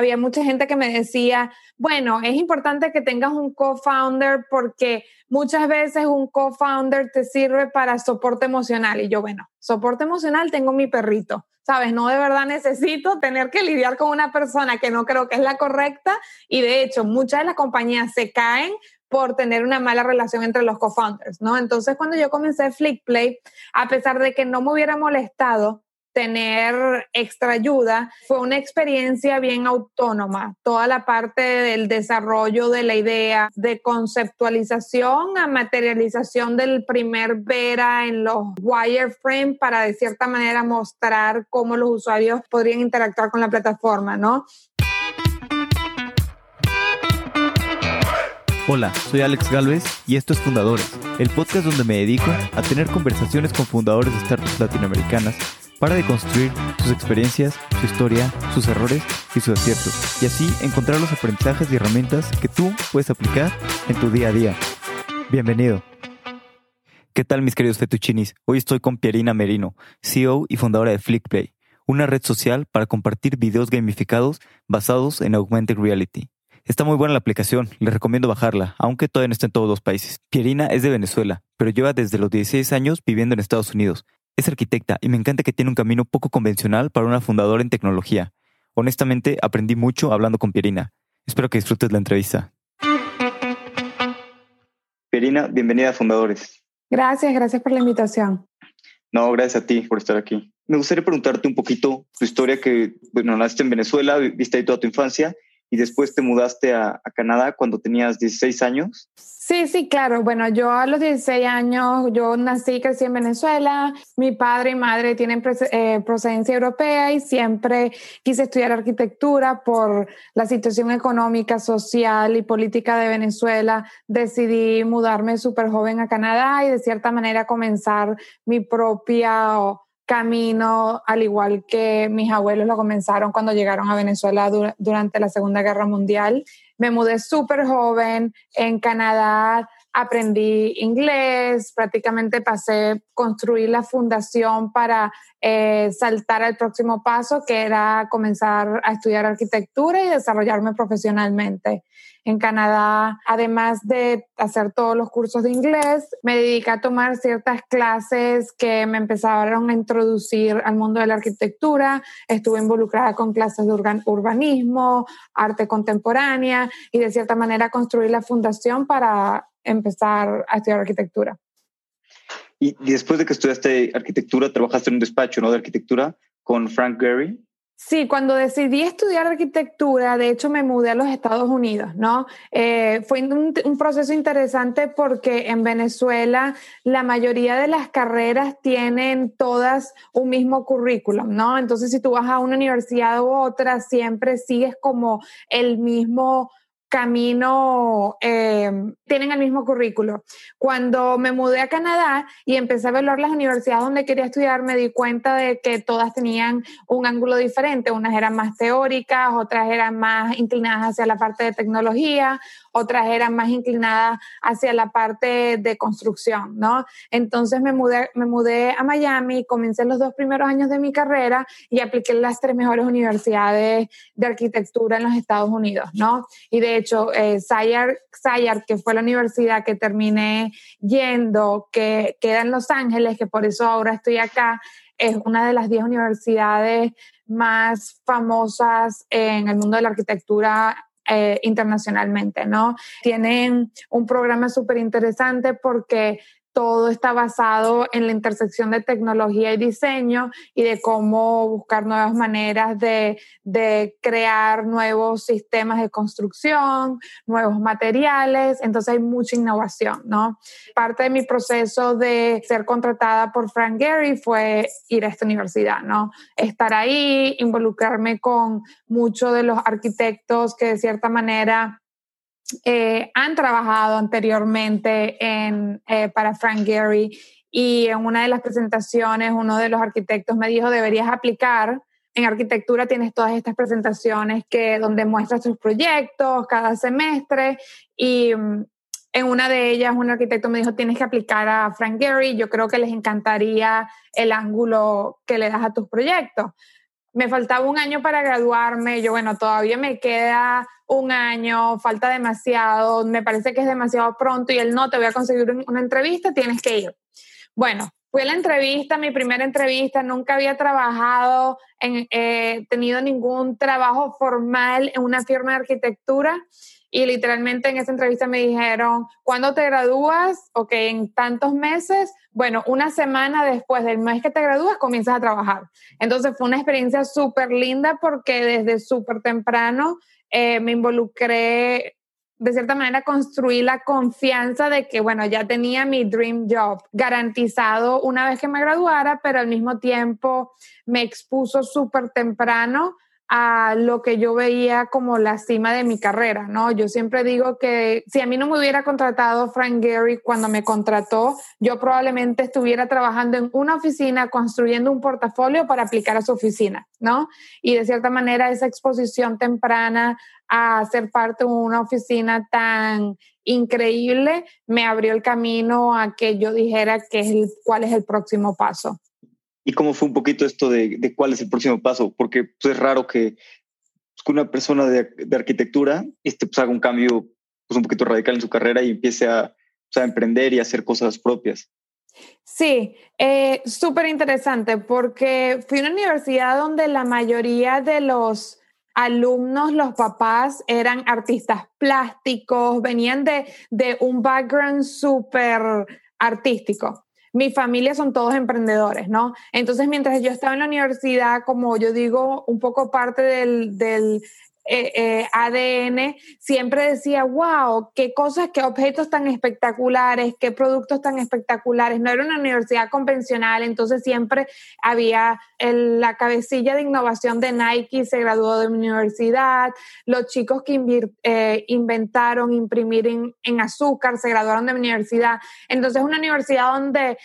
había mucha gente que me decía, bueno, es importante que tengas un co-founder porque muchas veces un co-founder te sirve para soporte emocional. Y yo, bueno, soporte emocional tengo mi perrito, ¿sabes? No de verdad necesito tener que lidiar con una persona que no creo que es la correcta y de hecho muchas de las compañías se caen por tener una mala relación entre los co-founders, ¿no? Entonces, cuando yo comencé Flickplay, a pesar de que no me hubiera molestado tener extra ayuda, fue una experiencia bien autónoma. Toda la parte del desarrollo de la idea, de conceptualización a materialización del primer Vera en los wireframe para de cierta manera mostrar cómo los usuarios podrían interactuar con la plataforma, ¿no? Hola, soy Alex Galvez y esto es Fundadores, el podcast donde me dedico a tener conversaciones con fundadores de startups latinoamericanas para deconstruir sus experiencias, su historia, sus errores y sus aciertos, y así encontrar los aprendizajes y herramientas que tú puedes aplicar en tu día a día. Bienvenido. ¿Qué tal mis queridos fetuchinis? Hoy estoy con Pierina Merino, CEO y fundadora de Flickplay, una red social para compartir videos gamificados basados en augmented reality. Está muy buena la aplicación, les recomiendo bajarla, aunque todavía no está en todos los países. Pierina es de Venezuela, pero lleva desde los 16 años viviendo en Estados Unidos. Es arquitecta y me encanta que tiene un camino poco convencional para una fundadora en tecnología. Honestamente, aprendí mucho hablando con Pierina. Espero que disfrutes la entrevista. Pierina, bienvenida a Fundadores. Gracias, gracias por la invitación. No, gracias a ti por estar aquí. Me gustaría preguntarte un poquito tu historia que, bueno, naciste en Venezuela, viste ahí toda tu infancia y después te mudaste a, Canadá cuando tenías 16 años. Sí, sí, claro. Bueno, yo a los 16 años, yo nací crecí en Venezuela. Mi padre y madre tienen eh, procedencia europea y siempre quise estudiar arquitectura por la situación económica, social y política de Venezuela. Decidí mudarme súper joven a Canadá y de cierta manera comenzar mi propia camino, al igual que mis abuelos lo comenzaron cuando llegaron a Venezuela durante la Segunda Guerra Mundial. Me mudé súper joven en Canadá, aprendí inglés, prácticamente pasé a construir la fundación para eh, saltar al próximo paso, que era comenzar a estudiar arquitectura y desarrollarme profesionalmente en Canadá, además de hacer todos los cursos de inglés, me dediqué a tomar ciertas clases que me empezaron a introducir al mundo de la arquitectura. Estuve involucrada con clases de urbanismo, arte contemporánea y de cierta manera construir la fundación para empezar a estudiar arquitectura. Y después de que estudiaste arquitectura, trabajaste en un despacho ¿no? de arquitectura con Frank Gehry. Sí, cuando decidí estudiar arquitectura, de hecho me mudé a los Estados Unidos, ¿no? Eh, fue un, un, proceso interesante porque en Venezuela la mayoría de las carreras tienen todas un mismo currículum, ¿no? Entonces si tú vas a una universidad u otra, siempre sigues como el mismo camino, eh, tienen el mismo currículo. Cuando me mudé a Canadá y empecé a evaluar las universidades donde quería estudiar, me di cuenta de que todas tenían un ángulo diferente. Unas eran más teóricas, otras eran más inclinadas hacia la parte de tecnología, otras eran más inclinadas hacia la parte de construcción, ¿no? Entonces me mudé, me mudé a Miami, comencé los dos primeros años de mi carrera y apliqué las tres mejores universidades de arquitectura en los Estados Unidos, ¿no? Y de hecho, eh, Sayard, que fue la universidad que terminé yendo, que queda en Los Ángeles, que por eso ahora estoy acá, es una de las diez universidades más famosas en el mundo de la arquitectura eh, internacionalmente, ¿no? Tienen un programa súper interesante porque todo está basado en la intersección de tecnología y diseño y de cómo buscar nuevas maneras de, crear nuevos sistemas de construcción, nuevos materiales. Entonces hay mucha innovación, ¿no? Parte de mi proceso de ser contratada por Frank Gehry fue ir a esta universidad, ¿no? Estar ahí, involucrarme con muchos de los arquitectos que de cierta manera eh, han trabajado anteriormente en, eh, para Frank Gehry y en una de las presentaciones uno de los arquitectos me dijo deberías aplicar. En arquitectura tienes todas estas presentaciones que donde muestras tus proyectos cada semestre y mm, en una de ellas un arquitecto me dijo tienes que aplicar a Frank Gehry. Yo creo que les encantaría el ángulo que le das a tus proyectos me faltaba un año para graduarme, yo bueno, todavía me queda un año, falta demasiado, me parece que es demasiado pronto y él no, te voy a conseguir una entrevista, tienes que ir. Bueno, fui a la entrevista, mi primera entrevista, nunca había trabajado, eh, tenido ningún trabajo formal en una firma de arquitectura y literalmente en esa entrevista me dijeron, ¿cuándo te gradúas? Ok, en tantos meses. Bueno, una semana después del mes que te gradúas comienzas a trabajar. Entonces fue una experiencia súper linda porque desde súper temprano eh, me involucré, de cierta manera construí la confianza de que, bueno, ya tenía mi dream job garantizado una vez que me graduara, pero al mismo tiempo me expuso súper temprano a lo que yo veía como la cima de mi carrera, ¿no? Yo siempre digo que si a mí no me hubiera contratado Frank Gehry cuando me contrató, yo probablemente estuviera trabajando en una oficina construyendo un portafolio para aplicar a su oficina, ¿no? Y de cierta manera esa exposición temprana a ser parte de una oficina tan increíble me abrió el camino a que yo dijera que es cuál es el próximo paso y cómo fue un poquito esto de, cuál es el próximo paso, porque pues, es raro que, pues, una persona de, arquitectura este, pues, haga un cambio pues, un poquito radical en su carrera y empiece a, pues, a emprender y a hacer cosas propias. Sí, eh, súper interesante porque fui a una universidad donde la mayoría de los alumnos, los papás eran artistas plásticos, venían de, de un background súper artístico mi familia son todos emprendedores, ¿no? Entonces, mientras yo estaba en la universidad, como yo digo, un poco parte del, eh, eh, ADN, siempre decía, wow, qué cosas, qué objetos tan espectaculares, qué productos tan espectaculares. No era una universidad convencional, entonces siempre había la cabecilla de innovación de Nike, se graduó de universidad, los chicos que eh, inventaron imprimir en, en, azúcar se graduaron de universidad. Entonces, una universidad donde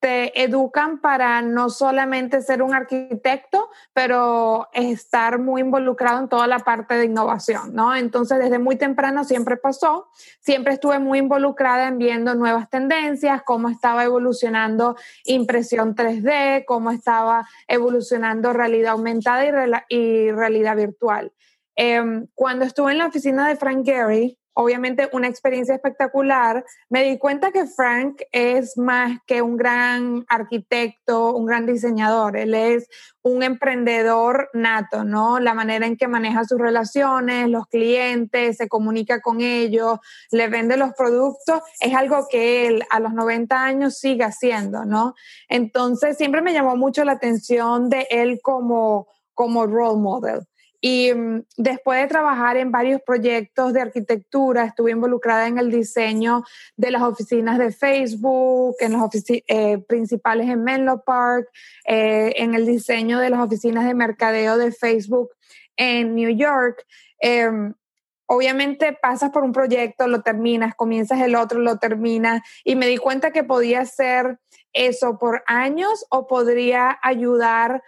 te educan para no solamente ser un arquitecto, pero estar muy involucrado en toda la parte de innovación, ¿no? Entonces, desde muy temprano siempre pasó, siempre estuve muy involucrada en viendo nuevas tendencias, cómo estaba evolucionando impresión 3D, cómo estaba evolucionando realidad aumentada y, realidad virtual. Em, cuando estuve en la oficina de Frank Gehry, obviamente una experiencia espectacular. Me di cuenta que Frank es más que un gran arquitecto, un gran diseñador. Él es un emprendedor nato, ¿no? La manera en que maneja sus relaciones, los clientes, se comunica con ellos, le vende los productos, es algo que él a los 90 años sigue haciendo, ¿no? Entonces siempre me llamó mucho la atención de él como, como role model. Y mm, después de trabajar en varios proyectos de arquitectura, estuve involucrada en el diseño de las oficinas de Facebook, en las oficinas eh, principales en Menlo Park, eh, en el diseño de las oficinas de mercadeo de Facebook en New York. Em, obviamente pasas por un proyecto, lo terminas, comienzas el otro, lo terminas, y me di cuenta que podía hacer eso por años o podría ayudar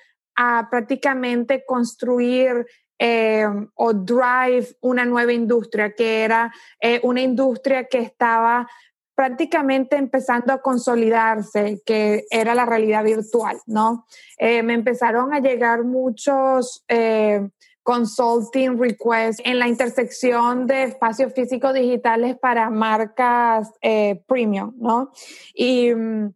prácticamente construir eh, o drive una nueva industria, que era eh, una industria que estaba prácticamente empezando a consolidarse, que era la realidad virtual, ¿no? Eh, me empezaron a llegar muchos consulting requests en la intersección de espacios físicos digitales para marcas premium, ¿no? Mm,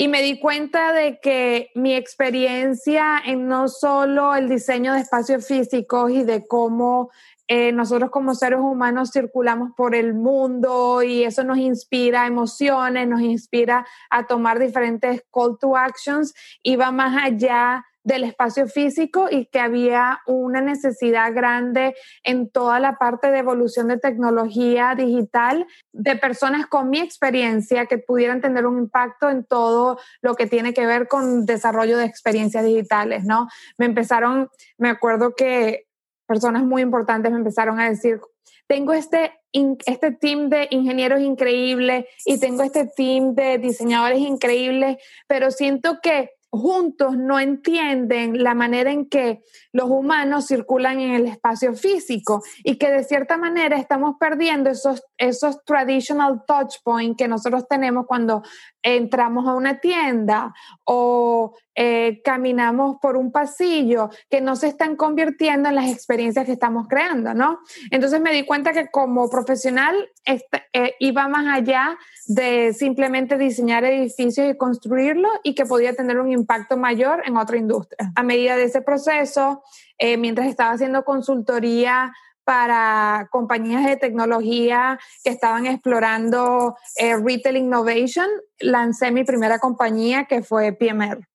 y me di cuenta de que mi experiencia en no solo el diseño de espacios físicos y de cómo eh, nosotros como seres humanos circulamos por el mundo y eso nos inspira emociones, nos inspira a tomar diferentes call to actions, iba más allá del espacio físico y que había una necesidad grande en toda la parte de evolución de tecnología digital de personas con mi experiencia que pudieran tener un impacto en todo lo que tiene que ver con desarrollo de experiencias digitales, ¿no? Me empezaron, me acuerdo que personas muy importantes me empezaron a decir, tengo este, este team de ingenieros increíbles y tengo este team de diseñadores increíbles, pero siento que juntos no entienden la manera en que los humanos circulan en el espacio físico y que de cierta manera estamos perdiendo esos, esos traditional touch points que nosotros tenemos cuando entramos a una tienda o eh, caminamos por un pasillo que no se están convirtiendo en las experiencias que estamos creando, ¿no? Entonces me di cuenta que como profesional este, eh, iba más allá de simplemente diseñar edificios y construirlos y que podía tener un impacto mayor en otra industria. A medida de ese proceso, eh, mientras estaba haciendo consultoría para compañías de tecnología que estaban explorando retail innovation, lancé mi primera compañía que fue PMR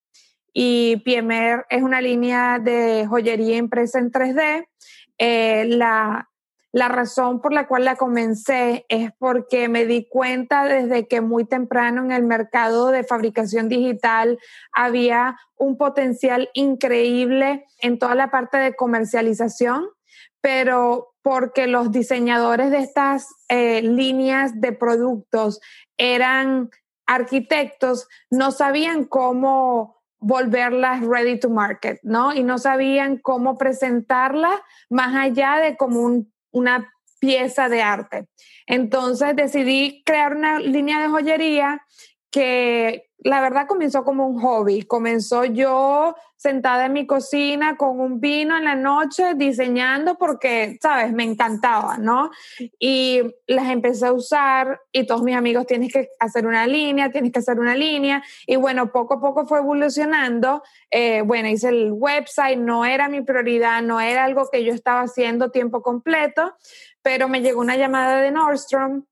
y PMR es una línea de joyería impresa en 3D. Eh, la, la razón por la cual la comencé es porque me di cuenta desde que muy temprano en el mercado de fabricación digital había un potencial increíble en toda la parte de comercialización, pero porque los diseñadores de estas eh, líneas de productos eran arquitectos, no sabían cómo volverlas ready to market, ¿no? Y no sabían cómo presentarla más allá de como una pieza de arte. Entonces decidí crear una línea de joyería que la verdad comenzó como un hobby. Comenzó yo sentada en mi cocina con un vino en la noche diseñando porque, sabes, me encantaba, ¿no? Y las empecé a usar y todos mis amigos tienes que hacer una línea, tienes que hacer una línea. Y bueno, poco a poco fue evolucionando. Eh, bueno, hice el website, no era mi prioridad, no era algo que yo estaba haciendo tiempo completo, pero me llegó una llamada de Nordstrom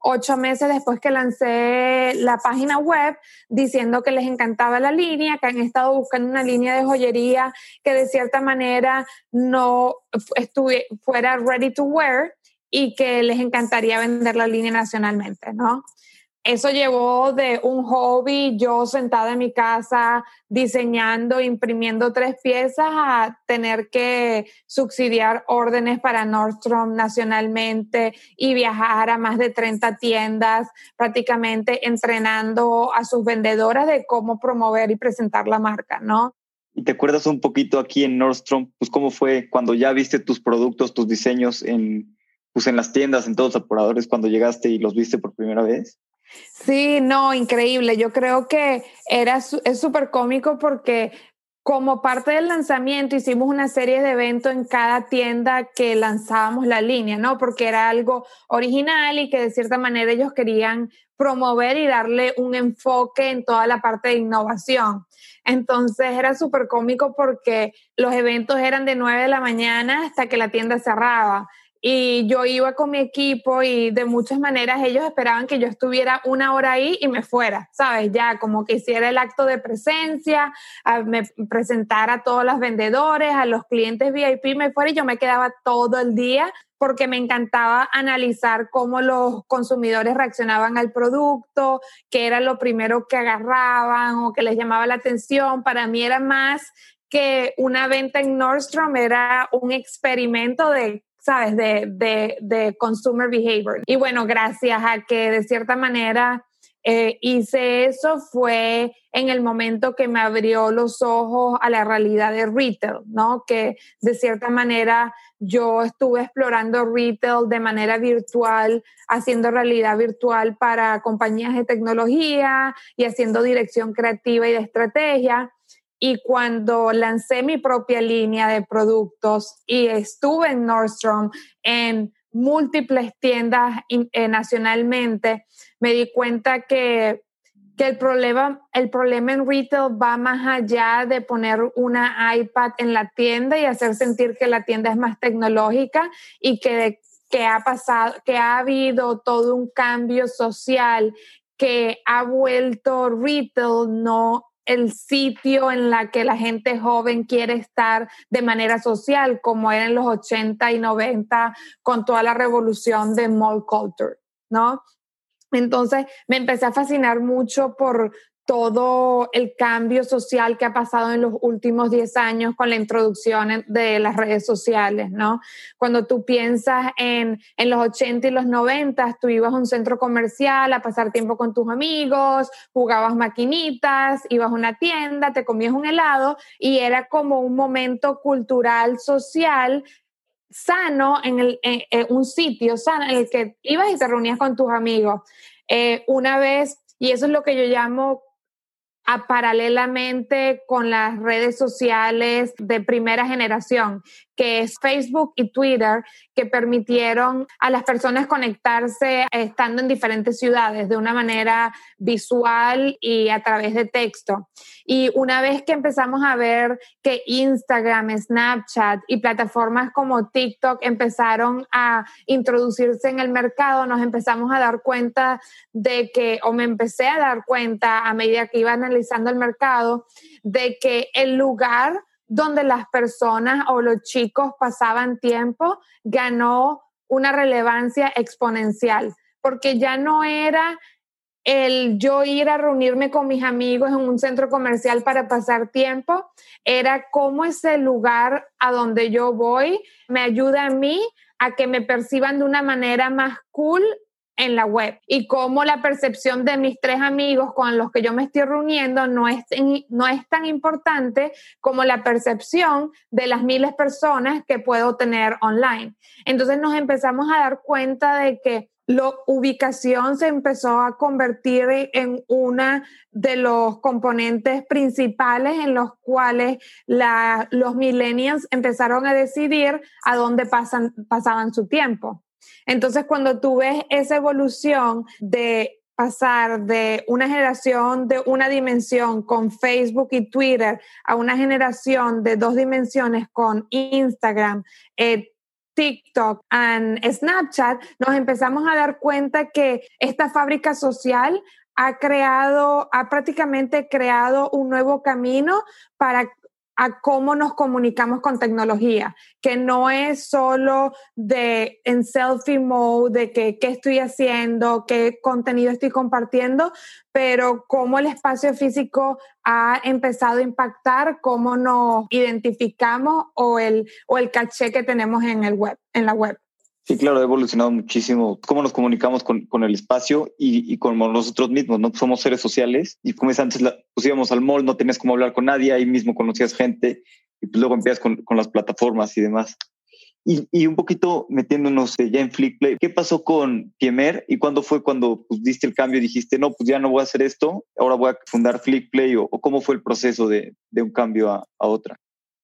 ocho meses después que lancé la página web diciendo que les encantaba la línea, que han estado buscando una línea de joyería que de cierta manera no estuve, fuera ready to wear y que les encantaría vender la línea nacionalmente, ¿no? Eso llevó de un hobby, yo sentada en mi casa diseñando, imprimiendo tres piezas, a tener que subsidiar órdenes para Nordstrom nacionalmente y viajar a más de 30 tiendas, prácticamente entrenando a sus vendedoras de cómo promover y presentar la marca, ¿no? ¿Y te acuerdas un poquito aquí en Nordstrom, pues cómo fue cuando ya viste tus productos, tus diseños en, pues en las tiendas, en todos los apuradores, cuando llegaste y los viste por primera vez? Sí, no, increíble. Yo creo que era es súper cómico porque como parte del lanzamiento hicimos una serie de eventos en cada tienda que lanzábamos la línea, ¿no? Porque era algo original y que de cierta manera ellos querían promover y darle un enfoque en toda la parte de innovación. Entonces era súper cómico porque los eventos eran de 9 de la mañana hasta que la tienda cerraba y yo iba con mi equipo y de muchas maneras ellos esperaban que yo estuviera una hora ahí y me fuera, ¿sabes? Ya como que hiciera el acto de presencia, me presentara a todos los vendedores, a los clientes VIP, me fuera y yo me quedaba todo el día porque me encantaba analizar cómo los consumidores reaccionaban al producto, qué era lo primero que agarraban o que les llamaba la atención. Para mí era más que una venta en Nordstrom, era un experimento de ¿sabes? De, de, de consumer behavior. Y bueno, gracias a que de cierta manera eh, hice eso fue en el momento que me abrió los ojos a la realidad de retail, ¿no? Que de cierta manera yo estuve explorando retail de manera virtual, haciendo realidad virtual para compañías de tecnología y haciendo dirección creativa y de estrategia. Y cuando lancé mi propia línea de productos y estuve en Nordstrom en múltiples tiendas eh, nacionalmente, me di cuenta que, que, el, problema, el problema en retail va más allá de poner una iPad en la tienda y hacer sentir que la tienda es más tecnológica y que, que ha pasado, que ha habido todo un cambio social que ha vuelto retail no el sitio en la que la gente joven quiere estar de manera social, como era en los 80 y 90 con toda la revolución de mall culture, ¿no? Entonces me empecé a fascinar mucho por todo el cambio social que ha pasado en los últimos 10 años con la introducción de las redes sociales, ¿no? Cuando tú piensas en, en los 80 y los 90, tú ibas a un centro comercial a pasar tiempo con tus amigos, jugabas maquinitas, ibas a una tienda, te comías un helado y era como un momento cultural, social sano en, el, un sitio sano en el que ibas y te reunías con tus amigos. Eh, una vez, y eso es lo que yo llamo a paralelamente con las redes sociales de primera generación, que es Facebook y Twitter, que permitieron a las personas conectarse estando en diferentes ciudades de una manera visual y a través de texto. Y una vez que empezamos a ver que Instagram, Snapchat y plataformas como TikTok empezaron a introducirse en el mercado, nos empezamos a dar cuenta de que, o me empecé a dar cuenta a medida que iba analizando el mercado, de que el lugar donde las personas o los chicos pasaban tiempo ganó una relevancia exponencial, porque ya no era el yo ir a reunirme con mis amigos en un centro comercial para pasar tiempo, era cómo ese lugar a donde yo voy me ayuda a mí a que me perciban de una manera más cool en la web y cómo la percepción de mis tres amigos con los que yo me estoy reuniendo no es, no es tan importante como la percepción de las miles de personas que puedo tener online. Entonces nos empezamos a dar cuenta de que la ubicación se empezó a convertir en una de los componentes principales en los cuales los millennials empezaron a decidir a dónde pasan, pasaban su tiempo. Entonces, cuando tú ves esa evolución de pasar de una generación de una dimensión con Facebook y Twitter a una generación de dos dimensiones con Instagram, eh, TikTok y Snapchat, nos empezamos a dar cuenta que esta fábrica social ha creado, ha prácticamente creado un nuevo camino para a cómo nos comunicamos con tecnología, que no es solo de en selfie mode, de que qué estoy haciendo, qué contenido estoy compartiendo, pero cómo el espacio físico ha empezado a impactar cómo nos identificamos o el, o el caché que tenemos en el web, en la web. Sí, claro, ha evolucionado muchísimo cómo nos comunicamos con, con el espacio y, y, con nosotros mismos, ¿no? Somos seres sociales y como es antes, la, pues íbamos al mall, no tenías cómo hablar con nadie, ahí mismo conocías gente y pues luego empiezas con, con las plataformas y demás. Y, y, un poquito metiéndonos ya en Flickplay, ¿qué pasó con Piemer y cuándo fue cuando pues, diste el cambio y dijiste, no, pues ya no voy a hacer esto, ahora voy a fundar Flickplay o, o cómo fue el proceso de, de un cambio a, a otra?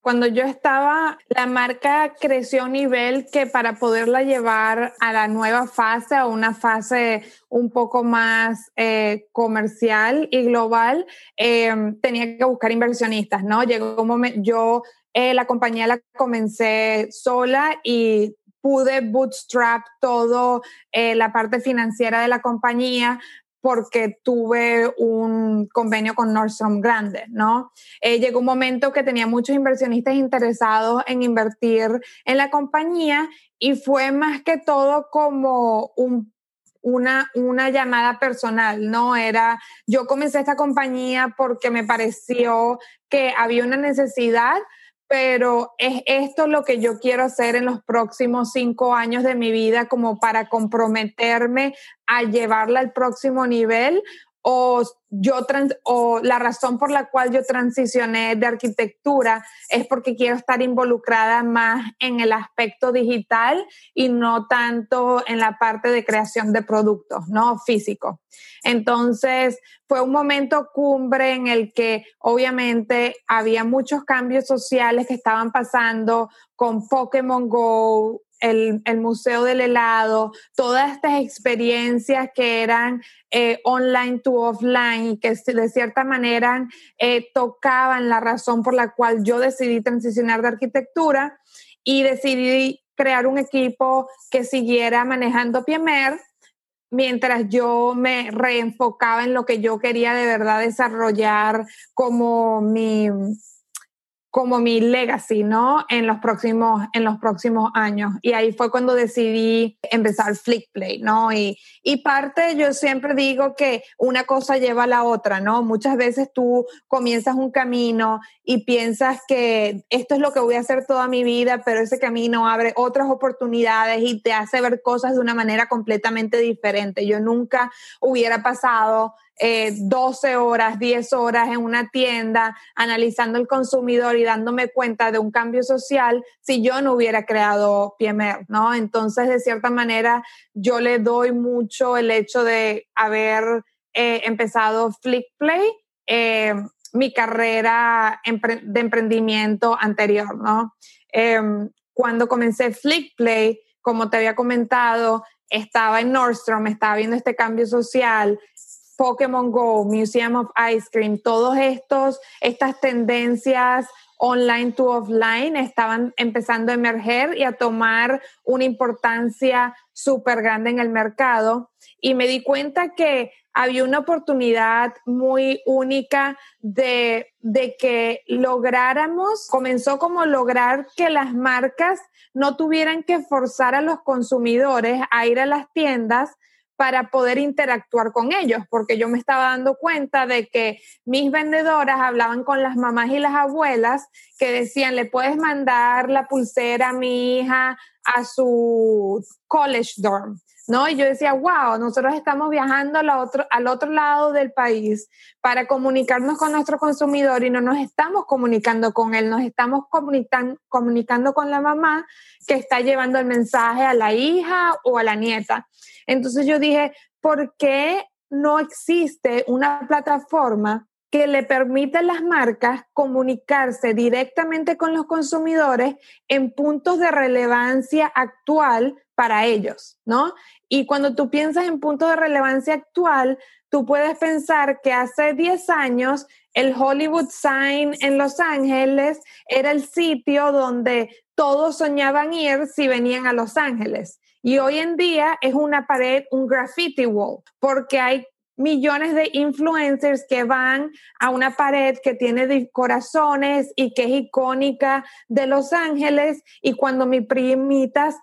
Cuando yo estaba, la marca creció a un nivel que para poderla llevar a la nueva fase, a una fase un poco más eh, comercial y global, eh, tenía que buscar inversionistas, ¿no? Llegó un momento, yo eh, la compañía la comencé sola y pude bootstrap todo la parte financiera de la compañía, porque tuve un convenio con Nordstrom grande, ¿no? Eh, llegó un momento que tenía muchos inversionistas interesados en invertir en la compañía y fue más que todo como un una, una llamada personal, ¿no? Era, yo comencé esta compañía porque me pareció que había una necesidad, pero es esto lo que yo quiero hacer en los próximos cinco años de mi vida como para comprometerme a llevarla al próximo nivel o yo o la razón por la cual yo transicioné de arquitectura es porque quiero estar involucrada más en el aspecto digital y no tanto en la parte de creación de productos, ¿no? Físico. Entonces, fue un momento cumbre en el que obviamente había muchos cambios sociales que estaban pasando con Pokémon Go, el, Museo del Helado, todas estas experiencias que eran eh, online to offline y que de cierta manera eh, tocaban la razón por la cual yo decidí transicionar de arquitectura y decidí crear un equipo que siguiera manejando Piemer mientras yo me reenfocaba en lo que yo quería de verdad desarrollar como mi, como mi legacy, ¿no? En los próximos, en los próximos años. Y ahí fue cuando decidí empezar Flickplay, ¿no? Y, y parte, yo siempre digo que una cosa lleva a la otra, ¿no? Muchas veces tú comienzas un camino y piensas que esto es lo que voy a hacer toda mi vida, pero ese camino abre otras oportunidades y te hace ver cosas de una manera completamente diferente. Yo nunca hubiera pasado eh, 12 horas, 10 horas en una tienda analizando el consumidor y dándome cuenta de un cambio social si yo no hubiera creado PMR, ¿no? Entonces, de cierta manera, yo le doy mucho el hecho de haber eh, empezado Flickplay eh, mi carrera de emprendimiento anterior, ¿no? Em, cuando comencé Flickplay, como te había comentado, estaba en Nordstrom, estaba viendo este cambio social, Pokémon Go, Museum of Ice Cream, todos estos, estas tendencias online to offline estaban empezando a emerger y a tomar una importancia súper grande en el mercado. Y me di cuenta que había una oportunidad muy única de, de que lográramos, comenzó como lograr que las marcas no tuvieran que forzar a los consumidores a ir a las tiendas para poder interactuar con ellos, porque yo me estaba dando cuenta de que mis vendedoras hablaban con las mamás y las abuelas que decían, le puedes mandar la pulsera a mi hija a su college dorm. ¿no? Y yo decía, wow, nosotros estamos viajando al otro, al otro lado del país para comunicarnos con nuestro consumidor y no nos estamos comunicando con él, nos estamos comunicando con la mamá que está llevando el mensaje a la hija o a la nieta. Entonces yo dije, ¿por qué no existe una plataforma que le permita a las marcas comunicarse directamente con los consumidores en puntos de relevancia actual para ellos, ¿no? Y cuando tú piensas en puntos de relevancia actual, tú puedes pensar que hace 10 años el Hollywood Sign en Los Ángeles era el sitio donde todos soñaban ir si venían a Los Ángeles. Y hoy en día es una pared, un graffiti wall, porque hay millones de influencers que van a una pared que tiene corazones y que es icónica de Los Ángeles. Y cuando mis primitas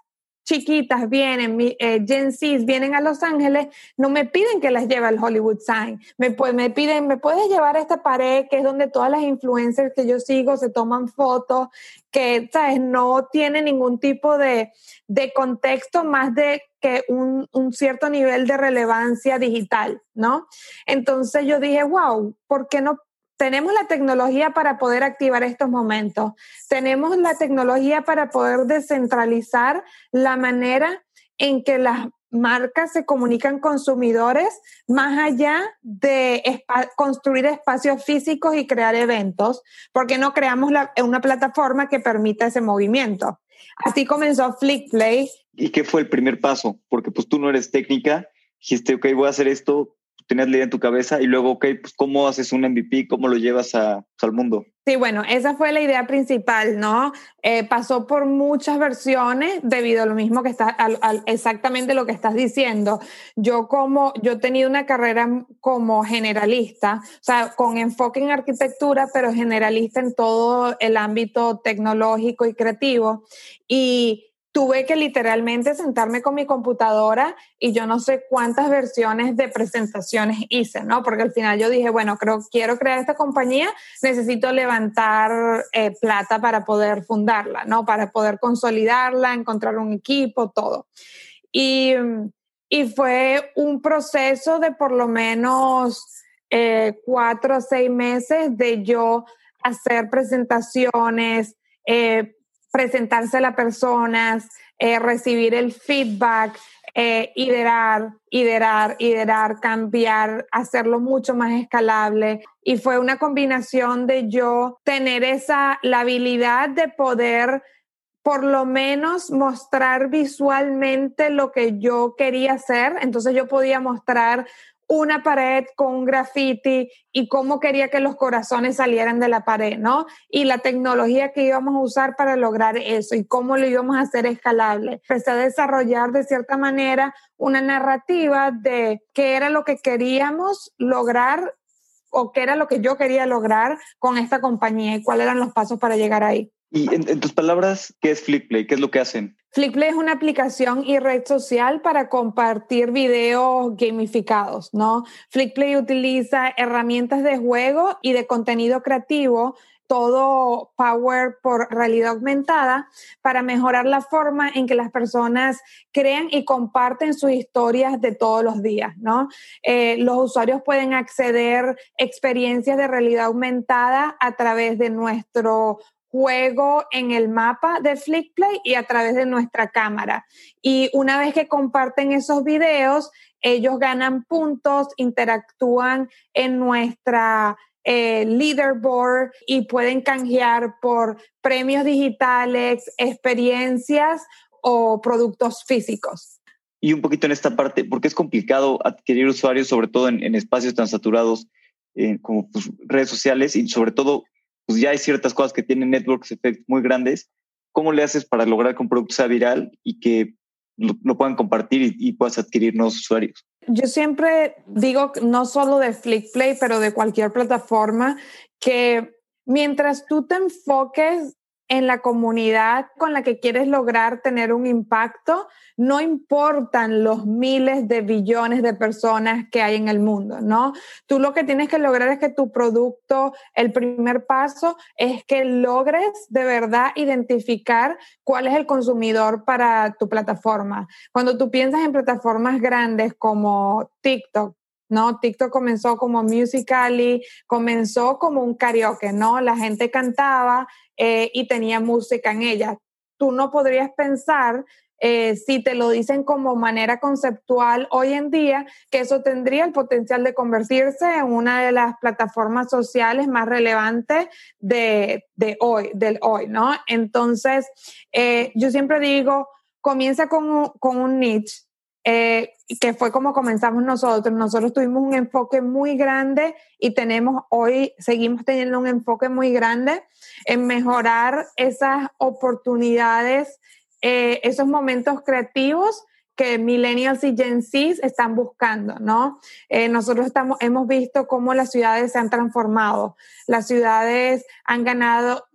chiquitas vienen, eh, Gen Z vienen a Los Ángeles, no me piden que las lleve al Hollywood Sign. Me, me piden, ¿me puedes llevar a esta pared que es donde todas las influencers que yo sigo se toman fotos, que, ¿sabes? No tiene ningún tipo de, de contexto más de que un, un, cierto nivel de relevancia digital, ¿no? Entonces yo dije, wow, ¿por qué no tenemos la tecnología para poder activar estos momentos. Tenemos la tecnología para poder descentralizar la manera en que las marcas se comunican con consumidores más allá de construir espacios físicos y crear eventos, porque no creamos una plataforma que permita ese movimiento. Así comenzó Flickplay. ¿Y qué fue el primer paso? Porque pues tú no eres técnica, dijiste, ok, voy a hacer esto, tenías la idea en tu cabeza y luego, ok, pues cómo haces un MVP, cómo lo llevas a, pues, al mundo. Sí, bueno, esa fue la idea principal, ¿no? Eh, pasó por muchas versiones debido a lo mismo que está, exactamente lo que estás diciendo. Yo como, yo he tenido una carrera como generalista, o sea, con enfoque en arquitectura, pero generalista en todo el ámbito tecnológico y creativo. Y tuve que literalmente sentarme con mi computadora y yo no sé cuántas versiones de presentaciones hice, ¿no? Porque al final yo dije, bueno, creo, quiero crear esta compañía, necesito levantar eh, plata para poder fundarla, ¿no? Para poder consolidarla, encontrar un equipo, todo. Y, y fue un proceso de por lo menos eh, cuatro o seis meses de yo hacer presentaciones, eh, presentarse a personas, eh, recibir el feedback, eh, iterar, iterar, iterar, cambiar, hacerlo mucho más escalable. Y fue una combinación de yo tener esa, la habilidad de poder por lo menos mostrar visualmente lo que yo quería hacer. Entonces yo podía mostrar una pared con un graffiti y cómo quería que los corazones salieran de la pared, ¿no? Y la tecnología que íbamos a usar para lograr eso y cómo lo íbamos a hacer escalable. Empecé a desarrollar de cierta manera una narrativa de qué era lo que queríamos lograr o qué era lo que yo quería lograr con esta compañía y cuáles eran los pasos para llegar ahí. Y en, tus palabras, ¿qué es Flickplay? ¿Qué es lo que hacen? Flickplay es una aplicación y red social para compartir videos gamificados, ¿no? Flickplay utiliza herramientas de juego y de contenido creativo todo power por realidad aumentada para mejorar la forma en que las personas crean y comparten sus historias de todos los días, ¿no? Eh, los usuarios pueden acceder experiencias de realidad aumentada a través de nuestro juego en el mapa de Flickplay y a través de nuestra cámara. Y una vez que comparten esos videos, ellos ganan puntos, interactúan en nuestra eh, leaderboard y pueden canjear por premios digitales, experiencias o productos físicos. Y un poquito en esta parte, porque es complicado adquirir usuarios, sobre todo en, espacios tan saturados eh, como pues, redes sociales y sobre todo, pues ya hay ciertas cosas que tienen networks effects muy grandes. ¿Cómo le haces para lograr que un producto sea viral y que lo, puedan compartir y, y, puedas adquirir nuevos usuarios? Yo siempre digo, no solo de Flickplay, pero de cualquier plataforma, que mientras tú te enfoques en la comunidad con la que quieres lograr tener un impacto, no importan los miles de billones de personas que hay en el mundo, ¿no? Tú lo que tienes que lograr es que tu producto, el primer paso es que logres de verdad identificar cuál es el consumidor para tu plataforma. Cuando tú piensas en plataformas grandes como TikTok, ¿no? TikTok comenzó como Musical.ly, comenzó como un karaoke, ¿no? La gente cantaba eh, y tenía música en ella. Tú no podrías pensar, eh, si te lo dicen como manera conceptual hoy en día, que eso tendría el potencial de convertirse en una de las plataformas sociales más relevantes de, hoy, del hoy, ¿no? Entonces, eh, yo siempre digo, comienza con con un niche, eh, que fue como comenzamos nosotros. Nosotros tuvimos un enfoque muy grande y tenemos hoy, seguimos teniendo un enfoque muy grande en mejorar esas oportunidades, eh, esos momentos creativos que millennials y Gen Z están buscando, ¿no? Eh, nosotros estamos, hemos visto cómo las ciudades se han transformado. Las ciudades han ganado,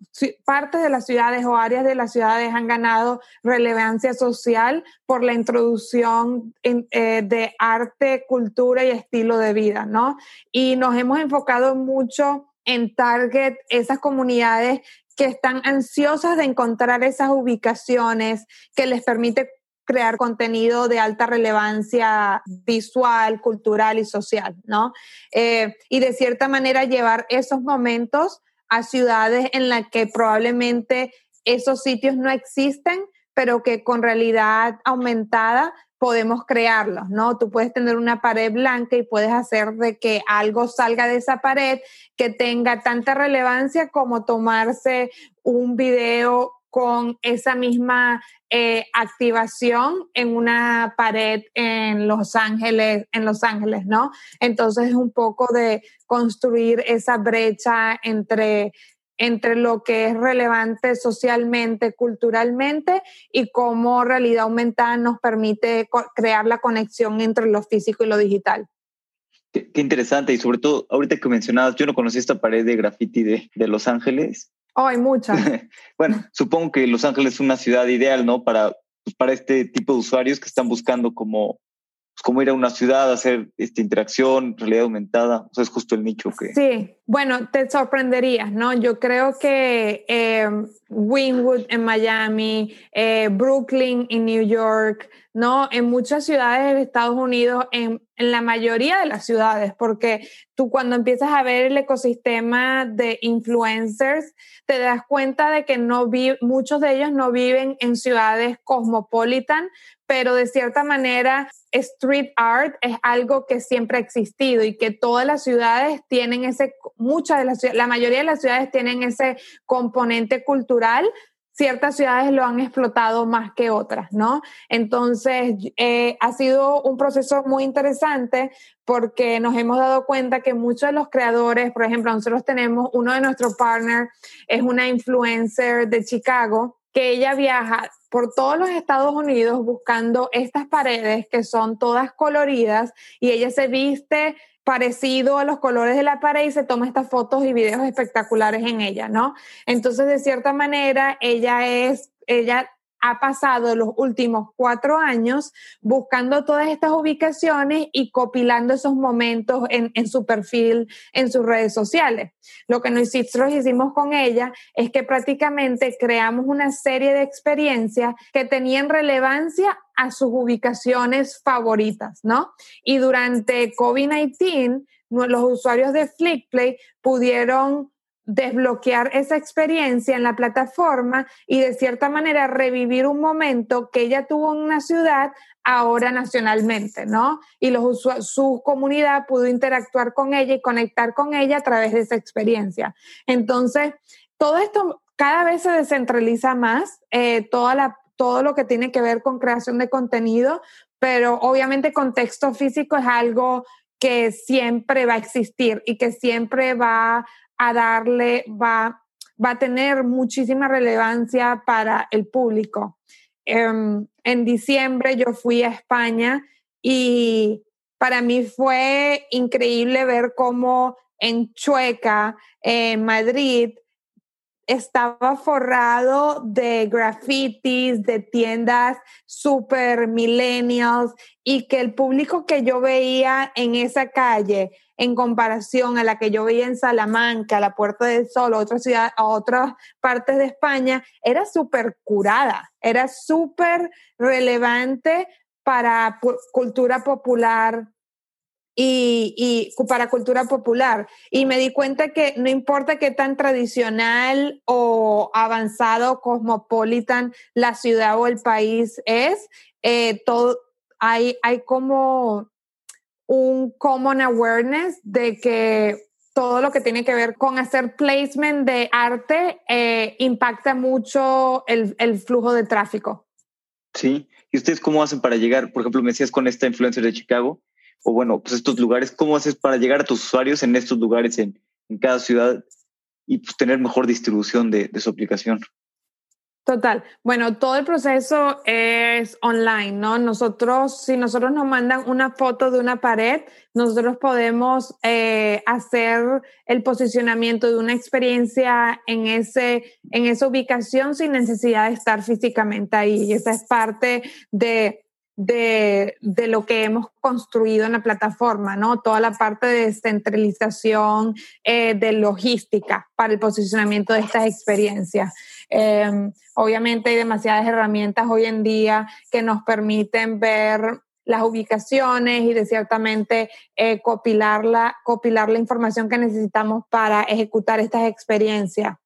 partes de las ciudades o áreas de las ciudades han ganado relevancia social por la introducción eh, de arte, cultura y estilo de vida, ¿no? Y nos hemos enfocado mucho en target esas comunidades que están ansiosas de encontrar esas ubicaciones que les permite crear contenido de alta relevancia visual, cultural y social, ¿no? Eh, y de cierta manera llevar esos momentos a ciudades en las que probablemente esos sitios no existen, pero que con realidad aumentada podemos crearlos, ¿no? Tú puedes tener una pared blanca y puedes hacer de que algo salga de esa pared que tenga tanta relevancia como tomarse un video con esa misma eh, activación en una pared en Los Ángeles, en Los Ángeles, ¿no? Entonces es un poco de construir esa brecha entre entre lo que es relevante socialmente, culturalmente y cómo realidad aumentada nos permite crear la conexión entre lo físico y lo digital. Qué, interesante y sobre todo ahorita que mencionabas, yo no conocí esta pared de graffiti de, de Los Ángeles Oh, hay muchas. bueno, supongo que Los Ángeles es una ciudad ideal, ¿no? Para, pues, para este tipo de usuarios que están buscando como, pues, como ir a una ciudad, hacer esta interacción, realidad aumentada. O sea, es justo el nicho que... Sí, bueno, te sorprenderías, ¿no? Yo creo que eh, Wynwood en Miami, eh, Brooklyn en New York, ¿no? En muchas ciudades de Estados Unidos, en, la mayoría de las ciudades, porque tú cuando empiezas a ver el ecosistema de influencers, te das cuenta de que no muchos de ellos no viven en ciudades cosmopolitan, pero de cierta manera street art es algo que siempre ha existido y que todas las ciudades tienen ese, muchas de las la mayoría de las ciudades tienen ese componente cultural ciertas ciudades lo han explotado más que otras, ¿no? Entonces, eh, ha sido un proceso muy interesante porque nos hemos dado cuenta que muchos de los creadores, por ejemplo, nosotros tenemos uno de nuestros partners, es una influencer de Chicago, que ella viaja por todos los Estados Unidos buscando estas paredes que son todas coloridas y ella se viste parecido a los colores de la pared y se toma estas fotos y videos espectaculares en ella, ¿no? Entonces, de cierta manera, ella es, ella ha pasado los últimos cuatro años buscando todas estas ubicaciones y copilando esos momentos en, su perfil, en sus redes sociales. Lo que nosotros hicimos con ella es que prácticamente creamos una serie de experiencias que tenían relevancia a sus ubicaciones favoritas, ¿no? Y durante COVID-19, los usuarios de Flickplay pudieron desbloquear esa experiencia en la plataforma y de cierta manera revivir un momento que ella tuvo en una ciudad ahora nacionalmente, ¿no? Y los su comunidad pudo interactuar con ella y conectar con ella a través de esa experiencia. Entonces, todo esto cada vez se descentraliza más, eh, toda la, todo lo que tiene que ver con creación de contenido, pero obviamente contexto físico es algo que siempre va a existir y que siempre va a darle, va, va a tener muchísima relevancia para el público. Em, en diciembre yo fui a España y para mí fue increíble ver cómo en Chueca, en Madrid, estaba forrado de grafitis, de tiendas super millennials y que el público que yo veía en esa calle en comparación a la que yo veía en Salamanca, la Puerta del Sol, a otras ciudades, a otras partes de España, era súper curada, era súper relevante para cultura popular y, para cultura popular. Y me di cuenta que no importa qué tan tradicional o avanzado, cosmopolitan la ciudad o el país es, eh, todo, hay, hay como un common awareness de que todo lo que tiene que ver con hacer placement de arte eh, impacta mucho el, el, flujo de tráfico. Sí, ¿y ustedes cómo hacen para llegar? Por ejemplo, me decías con esta influencer de Chicago, o bueno, pues estos lugares, ¿cómo haces para llegar a tus usuarios en estos lugares en, en cada ciudad y pues tener mejor distribución de, de su aplicación? Total. Bueno, todo el proceso es online, ¿no? Nosotros, si nosotros nos mandan una foto de una pared, nosotros podemos eh, hacer el posicionamiento de una experiencia en, ese, en esa ubicación sin necesidad de estar físicamente ahí. Y esa es parte de de, de, lo que hemos construido en la plataforma, ¿no? Toda la parte de descentralización eh, de logística para el posicionamiento de estas experiencias. Em, obviamente hay demasiadas herramientas hoy en día que nos permiten ver las ubicaciones y de ciertamente eh, copilar, la, copilar la información que necesitamos para ejecutar estas experiencias.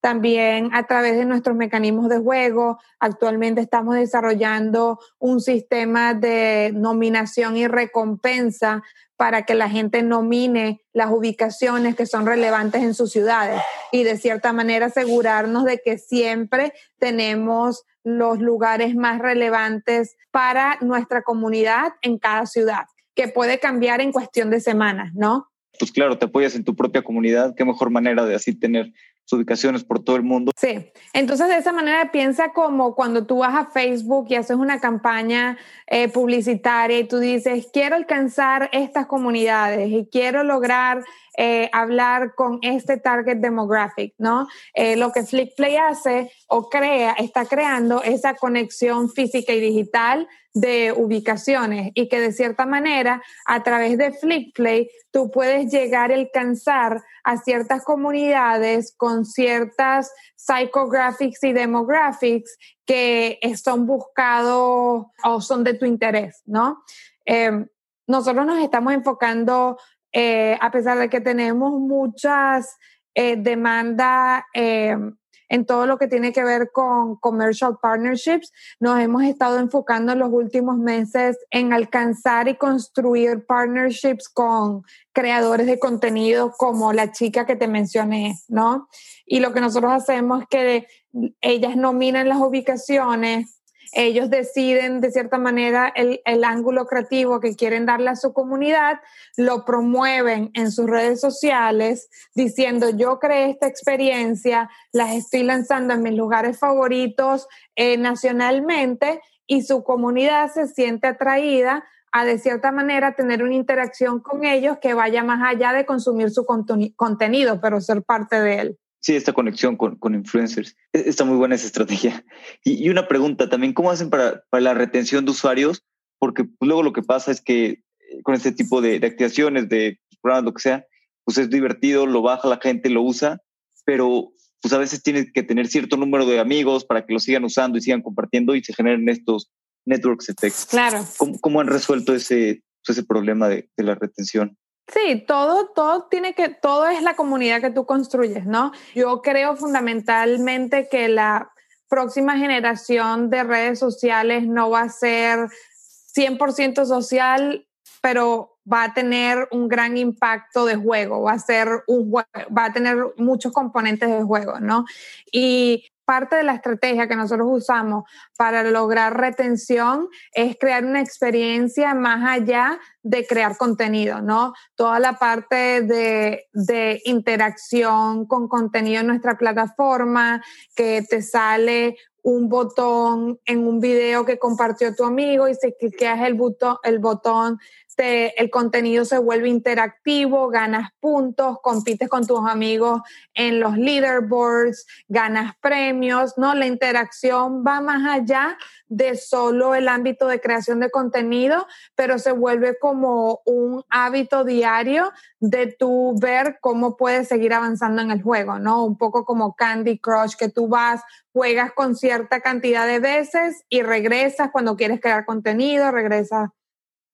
También a través de nuestros mecanismos de juego, actualmente estamos desarrollando un sistema de nominación y recompensa para que la gente nomine las ubicaciones que son relevantes en sus ciudades y de cierta manera asegurarnos de que siempre tenemos los lugares más relevantes para nuestra comunidad en cada ciudad, que puede cambiar en cuestión de semanas, ¿no? Pues claro, te apoyas en tu propia comunidad, qué mejor manera de así tener ubicaciones por todo el mundo. Sí, entonces de esa manera piensa como cuando tú vas a Facebook y haces una campaña eh, publicitaria y tú dices, quiero alcanzar estas comunidades y quiero lograr eh, hablar con este target demographic, ¿no? Eh, lo que FlickPlay hace o crea, está creando esa conexión física y digital de ubicaciones y que de cierta manera a través de FlickPlay tú puedes llegar a alcanzar a ciertas comunidades con ciertas psychographics y demographics que son buscados o son de tu interés, ¿no? Em, nosotros nos estamos enfocando, eh, a pesar de que tenemos muchas eh, demandas em, en todo lo que tiene que ver con commercial partnerships. Nos hemos estado enfocando en los últimos meses en alcanzar y construir partnerships con creadores de contenido como la chica que te mencioné, ¿no? Y lo que nosotros hacemos es que ellas nominan las ubicaciones ellos deciden de cierta manera el, ángulo creativo que quieren darle a su comunidad, lo promueven en sus redes sociales diciendo yo creé esta experiencia, las estoy lanzando en mis lugares favoritos eh, nacionalmente y su comunidad se siente atraída a de cierta manera tener una interacción con ellos que vaya más allá de consumir su contenido, pero ser parte de él sí, esta conexión con, con, influencers. E, está muy buena esa estrategia. Y, y una pregunta también, ¿cómo hacen para, para, la retención de usuarios? Porque luego lo que pasa es que eh, con este tipo de, de activaciones, de programas, lo que sea, pues es divertido, lo baja la gente, lo usa, pero pues a veces tienes que tener cierto número de amigos para que lo sigan usando y sigan compartiendo y se generen estos networks effects. Claro. ¿Cómo, cómo han resuelto ese, ese problema de, de la retención? Sí, todo, todo tiene que, todo es la comunidad que tú construyes, ¿no? Yo creo fundamentalmente que la próxima generación de redes sociales no va a ser 100% social, pero va a tener un gran impacto de juego, va a ser un va a tener muchos componentes de juego, ¿no? Y parte de la estrategia que nosotros usamos para lograr retención es crear una experiencia más allá de crear contenido, ¿no? Toda la parte de, de interacción con contenido en nuestra plataforma, que te sale un botón en un video que compartió tu amigo y si cliqueas el botón, el botón el contenido se vuelve interactivo, ganas puntos, compites con tus amigos en los leaderboards, ganas premios, ¿no? La interacción va más allá de solo el ámbito de creación de contenido, pero se vuelve como un hábito diario de tú ver cómo puedes seguir avanzando en el juego, ¿no? Un poco como Candy Crush, que tú vas, juegas con cierta cantidad de veces y regresas cuando quieres crear contenido, regresas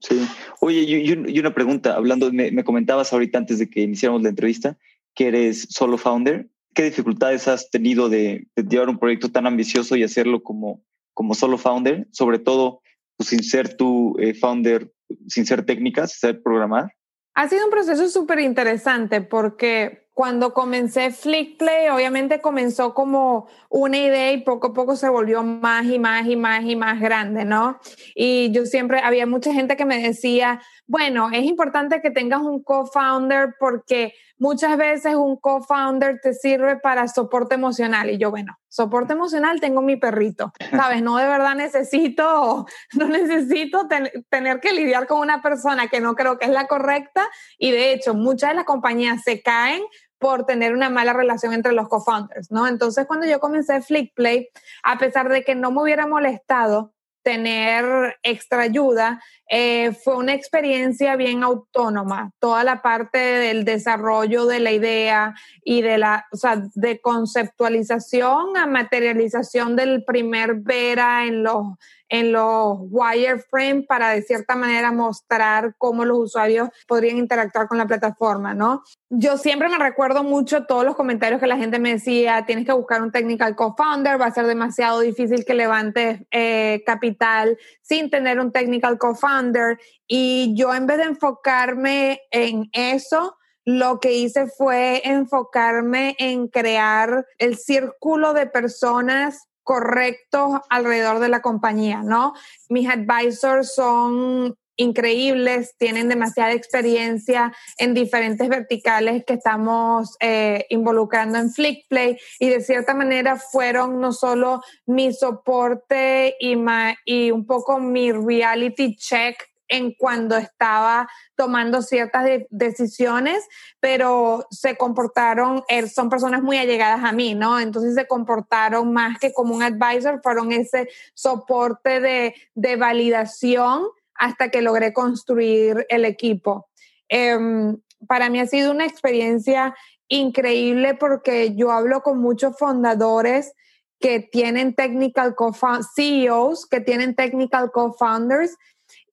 Sí. Oye, y, una pregunta, hablando, me, comentabas ahorita antes de que iniciáramos la entrevista, que eres solo founder. ¿Qué dificultades has tenido de, llevar un proyecto tan ambicioso y hacerlo como, como solo founder? Sobre todo, pues, sin ser tu eh, founder, sin ser técnicas, ser programar. Ha sido un proceso súper interesante porque cuando comencé Flickplay, obviamente comenzó como una idea y poco a poco se volvió más y más y más y más grande, ¿no? Y yo siempre, había mucha gente que me decía, bueno, es importante que tengas un co-founder porque muchas veces un co-founder te sirve para soporte emocional. Y yo, bueno, soporte emocional tengo mi perrito, ¿sabes? No de verdad necesito, no necesito tener que lidiar con una persona que no creo que es la correcta. Y de hecho, muchas de las compañías se caen por tener una mala relación entre los co-founders, ¿no? Entonces, cuando yo comencé Flickplay, a pesar de que no me hubiera molestado tener extra ayuda, eh, fue una experiencia bien autónoma. Toda la parte del desarrollo de la idea y de la, o sea, de conceptualización a materialización del primer Vera en los en los wireframe para de cierta manera mostrar cómo los usuarios podrían interactuar con la plataforma, ¿no? Yo siempre me recuerdo mucho todos los comentarios que la gente me decía, tienes que buscar un technical co-founder, va a ser demasiado difícil que levantes eh, capital sin tener un technical co-founder. Y yo en vez de enfocarme en eso, lo que hice fue enfocarme en crear el círculo de personas correctos alrededor de la compañía, ¿no? Mis advisors son increíbles, tienen demasiada experiencia en diferentes verticales que estamos eh, involucrando en Flickplay y de cierta manera fueron no solo mi soporte y, y un poco mi reality check en cuando estaba tomando ciertas decisiones, pero se comportaron, er, son personas muy allegadas a mí, ¿no? Entonces se comportaron más que como un advisor, fueron ese soporte de, de validación hasta que logré construir el equipo. Em, para mí ha sido una experiencia increíble porque yo hablo con muchos fundadores que tienen technical co-CEOs, que tienen technical co-founders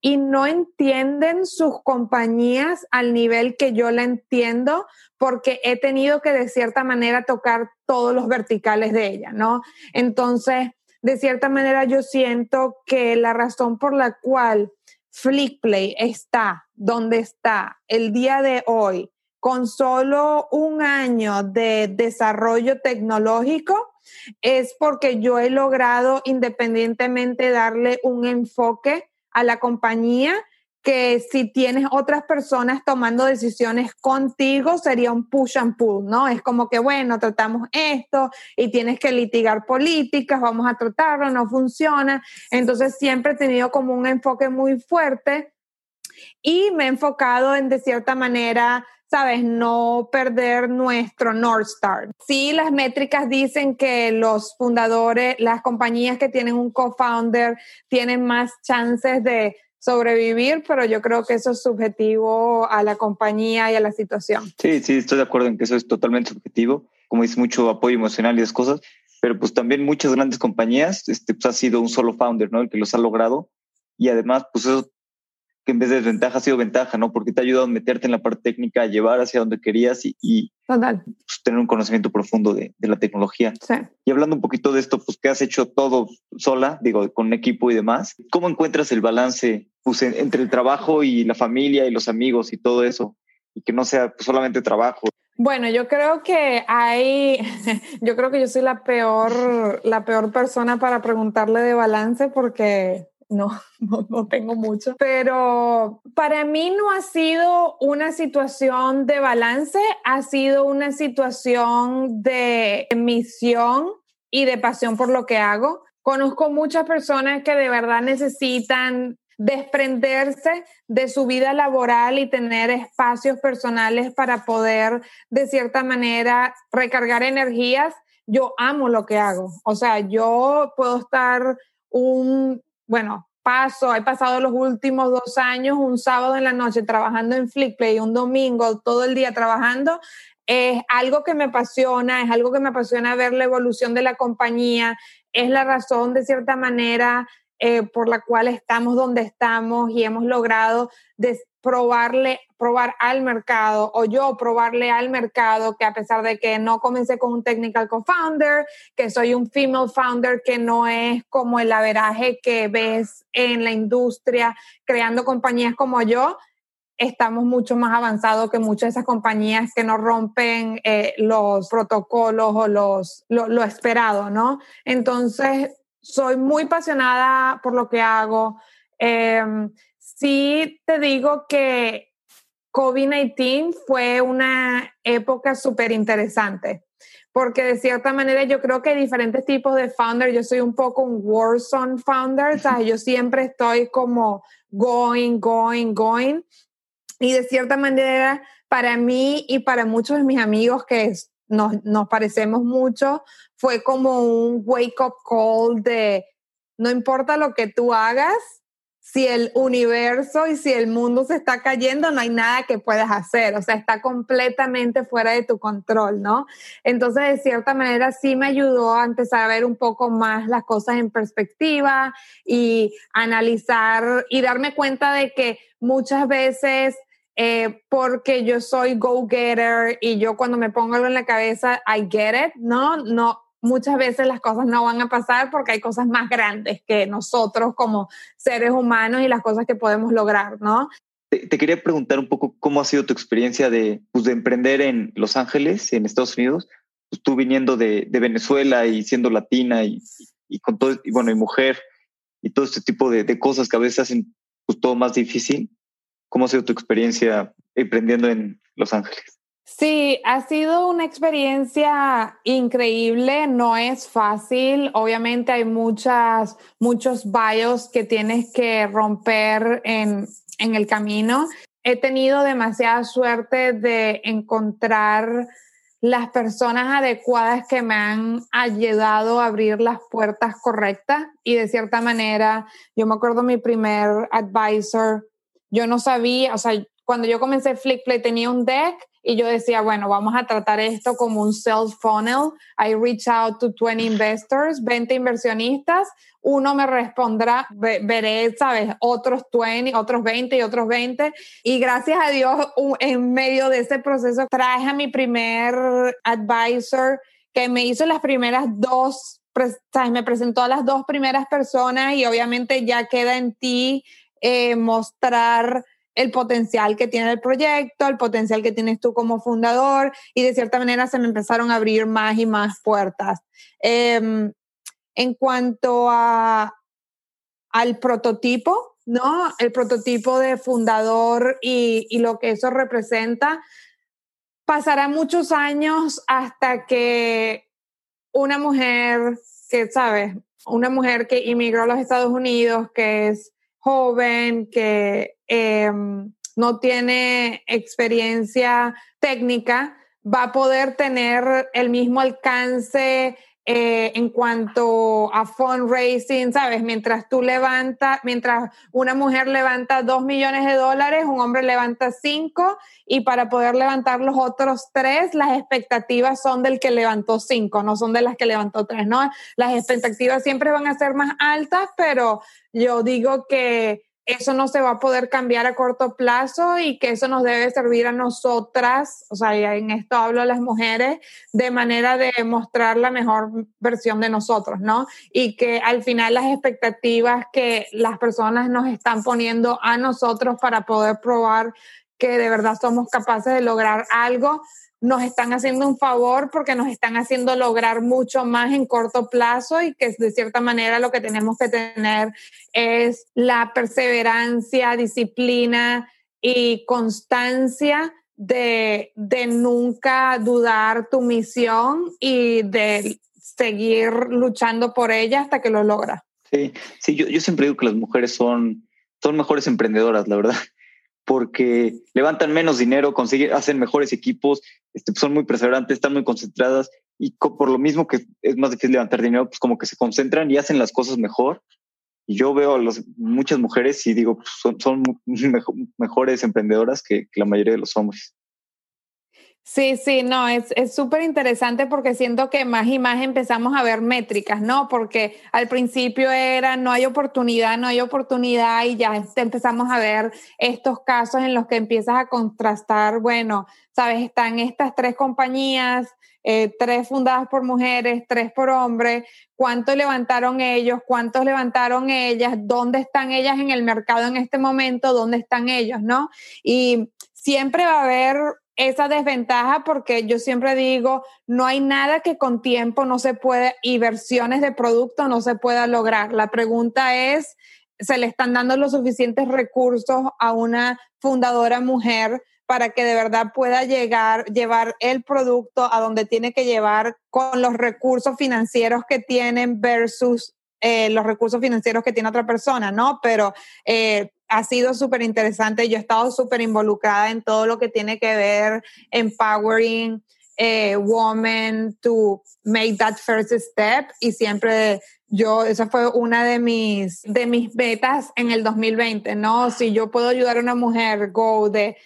y no entienden sus compañías al nivel que yo la entiendo porque he tenido que de cierta manera tocar todos los verticales de ella, ¿no? Entonces, de cierta manera yo siento que la razón por la cual Flickplay está donde está el día de hoy, con solo un año de desarrollo tecnológico, es porque yo he logrado independientemente darle un enfoque a la compañía que si tienes otras personas tomando decisiones contigo sería un push and pull, ¿no? Es como que, bueno, tratamos esto y tienes que litigar políticas, vamos a tratarlo, no funciona. Entonces siempre he tenido como un enfoque muy fuerte y me he enfocado en, de cierta manera, sabes, no perder nuestro North Star. Sí, las métricas dicen que los fundadores, las compañías que tienen un co-founder tienen más chances de sobrevivir, pero yo creo que eso es subjetivo a la compañía y a la situación. Sí, sí, estoy de acuerdo en que eso es totalmente subjetivo, como dice mucho apoyo emocional y esas cosas, pero pues también muchas grandes compañías, este, pues ha sido un solo founder, ¿no? El que los ha logrado y además, pues eso que en vez de desventaja ha sido ventaja, ¿no? Porque te ha ayudado a meterte en la parte técnica, a llevar hacia donde querías y, Total. Pues, tener un conocimiento profundo de, la tecnología. Sí. Y hablando un poquito de esto, pues que has hecho todo sola, digo, con un equipo y demás, ¿cómo encuentras el balance pues, entre el trabajo y la familia y los amigos y todo eso? Y que no sea pues, solamente trabajo. Bueno, yo creo que hay, yo creo que yo soy la peor, la peor persona para preguntarle de balance porque no, no, tengo mucho, pero para mí no ha sido una situación de balance, ha sido una situación de misión y de pasión por lo que hago. Conozco muchas personas que de verdad necesitan desprenderse de su vida laboral y tener espacios personales para poder, de cierta manera, recargar energías. Yo amo lo que hago. O sea, yo puedo estar un bueno, paso, he pasado los últimos dos años un sábado en la noche trabajando en Flickplay, un domingo todo el día trabajando. Es algo que me apasiona, es algo que me apasiona ver la evolución de la compañía, es la razón de cierta manera eh, por la cual estamos donde estamos y hemos logrado probarle, probar al mercado o yo probarle al mercado que a pesar de que no comencé con un technical co-founder, que soy un female founder que no es como el averaje que ves en la industria creando compañías como yo, estamos mucho más avanzados que muchas de esas compañías que no rompen eh, los protocolos o los, lo, lo esperado, ¿no? Entonces, soy muy apasionada por lo que hago. Eh, sí te digo que COVID-19 fue una época súper interesante, porque de cierta manera yo creo que hay diferentes tipos de founder. Yo soy un poco un Warzone founder, o sea, yo siempre estoy como going, going, going. Y de cierta manera, para mí y para muchos de mis amigos que nos, nos parecemos mucho, fue como un wake up call de no importa lo que tú hagas, si el universo y si el mundo se está cayendo, no hay nada que puedas hacer, o sea, está completamente fuera de tu control, ¿no? Entonces, de cierta manera, sí me ayudó a empezar a ver un poco más las cosas en perspectiva y analizar y darme cuenta de que muchas veces... Eh, porque yo soy go-getter y yo cuando me pongo algo en la cabeza, I get it, ¿no? No, muchas veces las cosas no van a pasar porque hay cosas más grandes que nosotros como seres humanos y las cosas que podemos lograr, ¿no? Te, quería preguntar un poco cómo ha sido tu experiencia de, pues, de emprender en Los Ángeles, en Estados Unidos, pues, tú viniendo de, Venezuela y siendo latina y, con todo, y bueno, y mujer y todo este tipo de, de cosas que a veces hacen pues, todo más difícil. ¿Cómo ha sido tu experiencia emprendiendo en Los Ángeles? Sí, ha sido una experiencia increíble, no es fácil, obviamente hay muchas, muchos bios que tienes que romper en, en el camino. He tenido demasiada suerte de encontrar las personas adecuadas que me han ayudado a abrir las puertas correctas y de cierta manera, yo me acuerdo mi primer advisor, yo no sabía, o sea, cuando yo comencé Flickplay tenía un deck y yo decía, bueno, vamos a tratar esto como un sales funnel. I reach out to 20 investors, 20 inversionistas. Uno me respondrá, veré, ¿sabes? Otros 20, otros 20 y otros 20. Y gracias a Dios, en medio de ese proceso, traje a mi primer advisor que me hizo las primeras dos, ¿sabes? Me presentó a las dos primeras personas y obviamente ya queda en ti eh, mostrar el potencial que tiene el proyecto, el potencial que tienes tú como fundador y de cierta manera se me empezaron a abrir más y más puertas. Em, en cuanto a, al prototipo, ¿no? El prototipo de fundador y, y lo que eso representa, pasará muchos años hasta que una mujer que, ¿sabes? Una mujer que inmigró a los Estados Unidos, que es joven, que em, no tiene experiencia técnica, va a poder tener el mismo alcance eh, en cuanto a fundraising, ¿sabes? Mientras tú levantas, mientras una mujer levanta dos millones de dólares, un hombre levanta cinco y para poder levantar los otros tres, las expectativas son del que levantó cinco, no son de las que levantó tres, ¿no? Las expectativas siempre van a ser más altas, pero yo digo que eso no se va a poder cambiar a corto plazo y que eso nos debe servir a nosotras, o sea, en esto hablo a las mujeres, de manera de mostrar la mejor versión de nosotros, ¿no? Y que al final las expectativas que las personas nos están poniendo a nosotros para poder probar que de verdad somos capaces de lograr algo, nos están haciendo un favor porque nos están haciendo lograr mucho más en corto plazo y que de cierta manera lo que tenemos que tener es la perseverancia, disciplina y constancia de, de nunca dudar tu misión y de seguir luchando por ella hasta que lo logras. Sí, sí yo, yo siempre digo que las mujeres son, son mejores emprendedoras, la verdad porque levantan menos dinero, consiguen, hacen mejores equipos, este, son muy perseverantes, están muy concentradas y por lo mismo que es más difícil levantar dinero, pues como que se concentran y hacen las cosas mejor. Y yo veo a los, muchas mujeres y digo, pues son, mejores emprendedoras que la mayoría de los hombres. Sí, sí, no, es súper interesante porque siento que más y más empezamos a ver métricas, ¿no? Porque al principio era no hay oportunidad, no hay oportunidad y ya empezamos a ver estos casos en los que empiezas a contrastar, bueno, sabes, están estas tres compañías, eh, tres fundadas por mujeres, tres por hombres, cuánto levantaron ellos, cuántos levantaron ellas, dónde están ellas en el mercado en este momento, dónde están ellos, ¿no? Y siempre va a haber esa desventaja porque yo siempre digo, no hay nada que con tiempo no se puede y versiones de producto no se pueda lograr. La pregunta es, ¿se le están dando los suficientes recursos a una fundadora mujer para que de verdad pueda llegar, llevar el producto a donde tiene que llevar con los recursos financieros que tienen versus eh, los recursos financieros que tiene otra persona, ¿no? Pero eh, ha sido súper interesante. Yo he estado súper involucrada en todo lo que tiene que ver empowering eh, women to make that first step y siempre yo, esa fue una de mis, de mis metas en el 2020, ¿no? Si yo puedo ayudar a una mujer, go de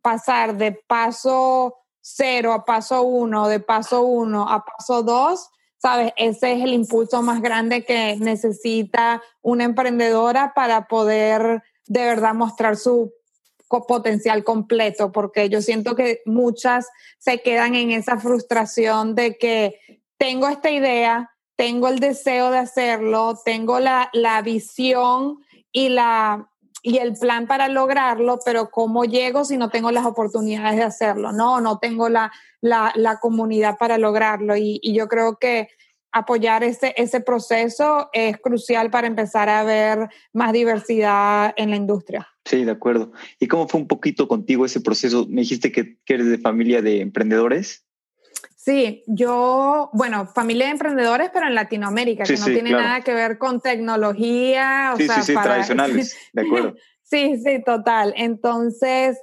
pasar de paso cero a paso uno, de paso uno a paso dos, ¿sabes? Ese es el impulso más grande que necesita una emprendedora para poder de verdad mostrar su potencial completo, porque yo siento que muchas se quedan en esa frustración de que tengo esta idea, tengo el deseo de hacerlo, tengo la, la visión y la y el plan para lograrlo, pero ¿cómo llego si no tengo las oportunidades de hacerlo? No, no tengo la, la, la comunidad para lograrlo. Y, y, yo creo que apoyar ese, ese proceso es crucial para empezar a ver más diversidad en la industria. Sí, de acuerdo. ¿Y cómo fue un poquito contigo ese proceso? Me dijiste que, que eres de familia de emprendedores. Sí, yo, bueno, familia de emprendedores, pero en Latinoamérica, que no tiene nada que ver con tecnología. O sí, sea, sí, sí, tradicionales, de acuerdo. sí, sí, total. Entonces,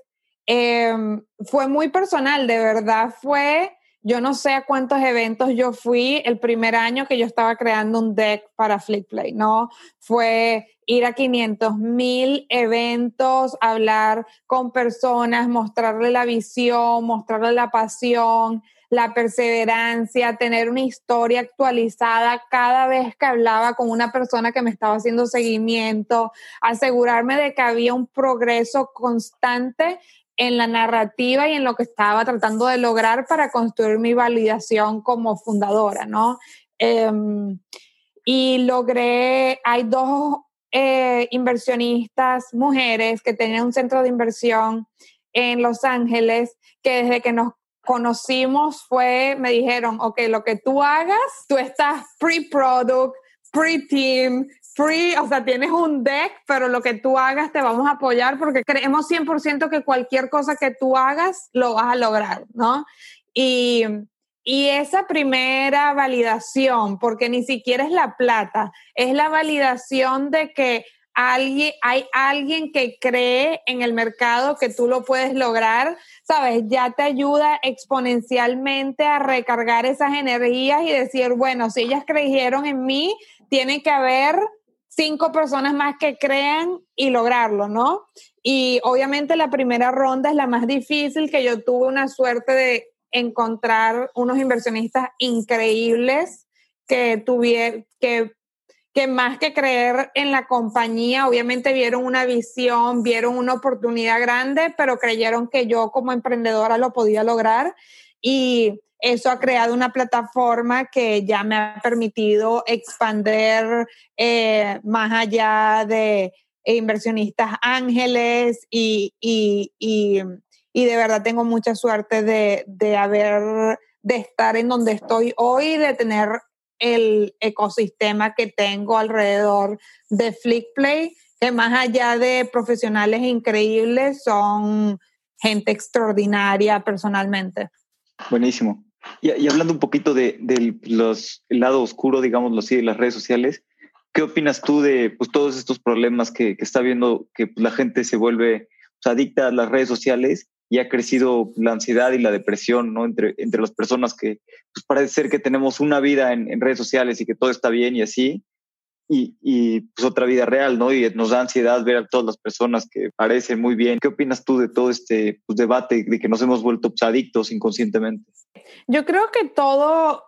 em, fue muy personal, de verdad fue, yo no sé a cuántos eventos yo fui el primer año que yo estaba creando un deck para Flickplay, ¿no? Fue ir a 500 mil eventos, hablar con personas, mostrarle la visión, mostrarle la pasión la perseverancia, tener una historia actualizada cada vez que hablaba con una persona que me estaba haciendo seguimiento, asegurarme de que había un progreso constante en la narrativa y en lo que estaba tratando de lograr para construir mi validación como fundadora, ¿no? Em, y logré, hay dos eh, inversionistas mujeres que tenían un centro de inversión en Los Ángeles que desde que nos conocimos fue, me dijeron, ok, lo que tú hagas, tú estás pre-product, pre-team, free, o sea, tienes un deck, pero lo que tú hagas te vamos a apoyar porque creemos 100% que cualquier cosa que tú hagas lo vas a lograr, ¿no? Y, y esa primera validación, porque ni siquiera es la plata, es la validación de que alguien, hay alguien que cree en el mercado que tú lo puedes lograr, ¿sabes? Ya te ayuda exponencialmente a recargar esas energías y decir, bueno, si ellas creyeron en mí, tiene que haber cinco personas más que crean y lograrlo, ¿no? Y obviamente la primera ronda es la más difícil, que yo tuve una suerte de encontrar unos inversionistas increíbles que tuvieron, que que más que creer en la compañía, obviamente vieron una visión, vieron una oportunidad grande, pero creyeron que yo como emprendedora lo podía lograr y eso ha creado una plataforma que ya me ha permitido expander eh, más allá de inversionistas ángeles y, y, y, y, de verdad tengo mucha suerte de, de haber, de estar en donde estoy hoy, de tener el ecosistema que tengo alrededor de Flickplay, que más allá de profesionales increíbles, son gente extraordinaria personalmente. Buenísimo. Y, hablando un poquito de, el lado oscuro, digámoslo así, de las redes sociales, ¿qué opinas tú de pues, todos estos problemas que, está viendo que pues, la gente se vuelve adicta a las redes sociales y ha crecido la ansiedad y la depresión ¿no? entre, entre las personas que pues, parece ser que tenemos una vida en, redes sociales y que todo está bien y así, y, pues otra vida real, ¿no? Y nos da ansiedad ver a todas las personas que parecen muy bien. ¿Qué opinas tú de todo este pues, debate de que nos hemos vuelto pues, adictos inconscientemente? Yo creo que todo,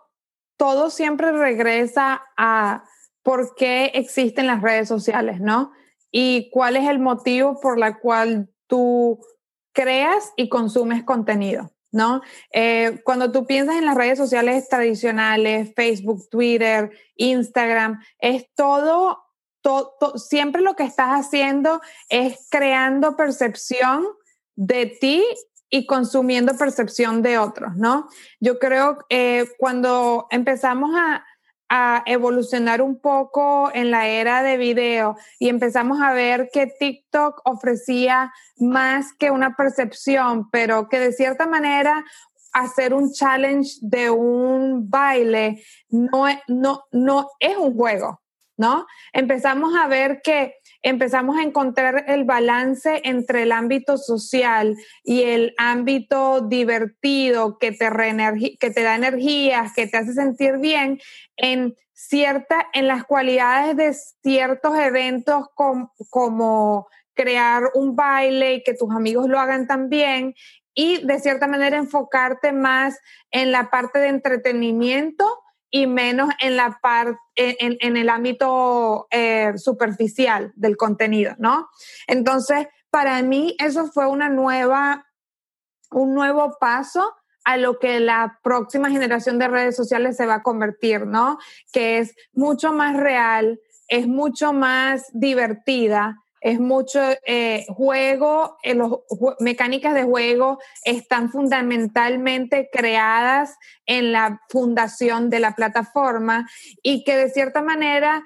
todo siempre regresa a por qué existen las redes sociales, ¿no? Y cuál es el motivo por la cual tú creas y consumes contenido, ¿no? Eh, cuando tú piensas en las redes sociales tradicionales, Facebook, Twitter, Instagram, es todo, siempre lo que estás haciendo es creando percepción de ti y consumiendo percepción de otros, ¿no? Yo creo que eh, cuando empezamos a, a evolucionar un poco en la era de video y empezamos a ver que TikTok ofrecía más que una percepción, pero que de cierta manera hacer un challenge de un baile no, no, no es un juego, ¿no? Empezamos a ver que empezamos a encontrar el balance entre el ámbito social y el ámbito divertido que te, que te da energías, que te hace sentir bien en cierta, en las cualidades de ciertos eventos como crear un baile y que tus amigos lo hagan también y de cierta manera enfocarte más en la parte de entretenimiento y menos en la parte en, el ámbito eh, superficial del contenido, ¿no? Entonces, para mí eso fue una nueva, un nuevo paso a lo que la próxima generación de redes sociales se va a convertir, ¿no? Que es mucho más real, es mucho más divertida, es mucho eh, juego, eh, las mecánicas de juego están fundamentalmente creadas en la fundación de la plataforma y que de cierta manera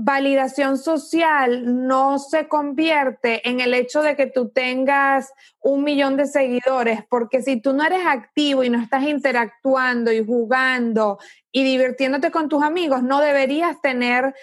validación social no se convierte en el hecho de que tú tengas un millón de seguidores, porque si tú no eres activo y no estás interactuando y jugando y divirtiéndote con tus amigos, no deberías tener